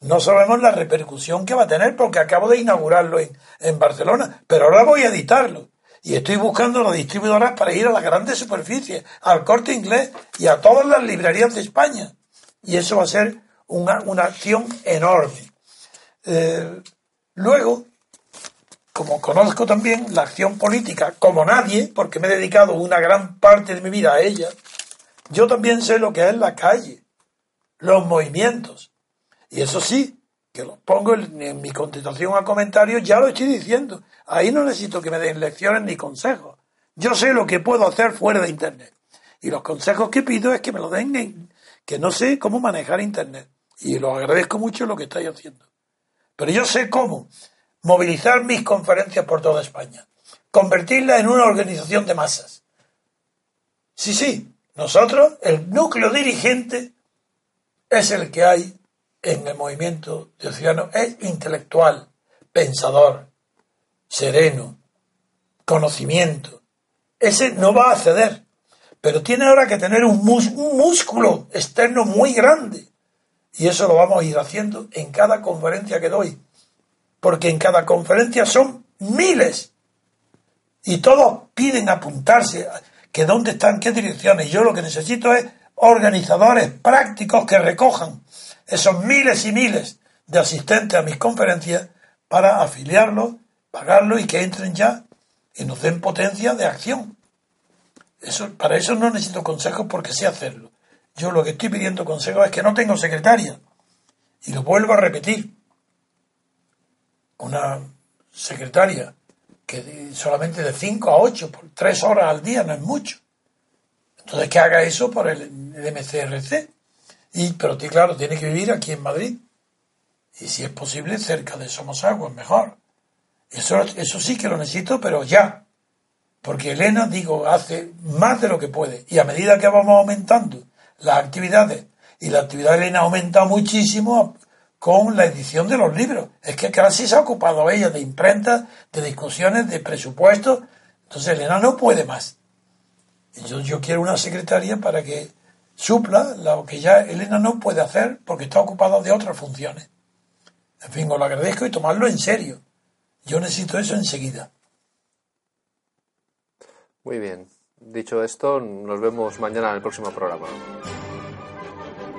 no sabemos la repercusión que va a tener porque acabo de inaugurarlo en, Barcelona, pero ahora voy a editarlo y estoy buscando las distribuidoras para ir a las grandes superficies, al corte inglés y a todas las librerías de España. Y eso va a ser una, acción enorme. Eh, luego, como conozco también la acción política como nadie, porque me he dedicado una gran parte de mi vida a ella, yo también sé lo que es la calle, los movimientos. Y eso sí, que lo pongo en, mi contestación a comentarios, ya lo estoy diciendo. Ahí no necesito que me den lecciones ni consejos. Yo sé lo que puedo hacer fuera de Internet. Y los consejos que pido es que me lo den, que no sé cómo manejar Internet. Y lo agradezco mucho lo que estáis haciendo. Pero yo sé cómo movilizar mis conferencias por toda España. Convertirlas en una organización de masas. Sí, sí, nosotros, el núcleo dirigente, es el que hay en el movimiento de ciudadanos es intelectual, pensador, sereno, conocimiento. Ese no va a ceder, pero tiene ahora que tener un, músculo externo muy grande. Y eso lo vamos a ir haciendo en cada conferencia que doy. Porque en cada conferencia son miles. Y todos piden apuntarse, que dónde están, qué direcciones. Yo lo que necesito es organizadores prácticos que recojan esos miles y miles de asistentes a mis conferencias para afiliarlos, pagarlos y que entren ya y nos den potencia de acción. Eso, para eso no necesito consejos porque sé hacerlo. Yo lo que estoy pidiendo consejos es que no tengo secretaria. Y lo vuelvo a repetir. Una secretaria que solamente de 5 a 8, por 3 horas al día, no es mucho. Entonces que haga eso por el, MCRC. Y, pero claro, tiene que vivir aquí en Madrid. Y si es posible, cerca de Somosaguas, mejor. Eso, eso sí que lo necesito, pero ya. Porque Elena, digo, hace más de lo que puede. Y a medida que vamos aumentando las actividades, y la actividad de Elena aumenta muchísimo con la edición de los libros. Es que casi se ha ocupado ella de imprenta, de discusiones, de presupuestos. Entonces Elena no puede más. Yo, yo quiero una secretaria para que supla lo que ya Elena no puede hacer porque está ocupada de otras funciones. En fin, os lo agradezco y tomarlo en serio. Yo necesito eso enseguida. Muy bien. Dicho esto, nos vemos mañana en el próximo programa.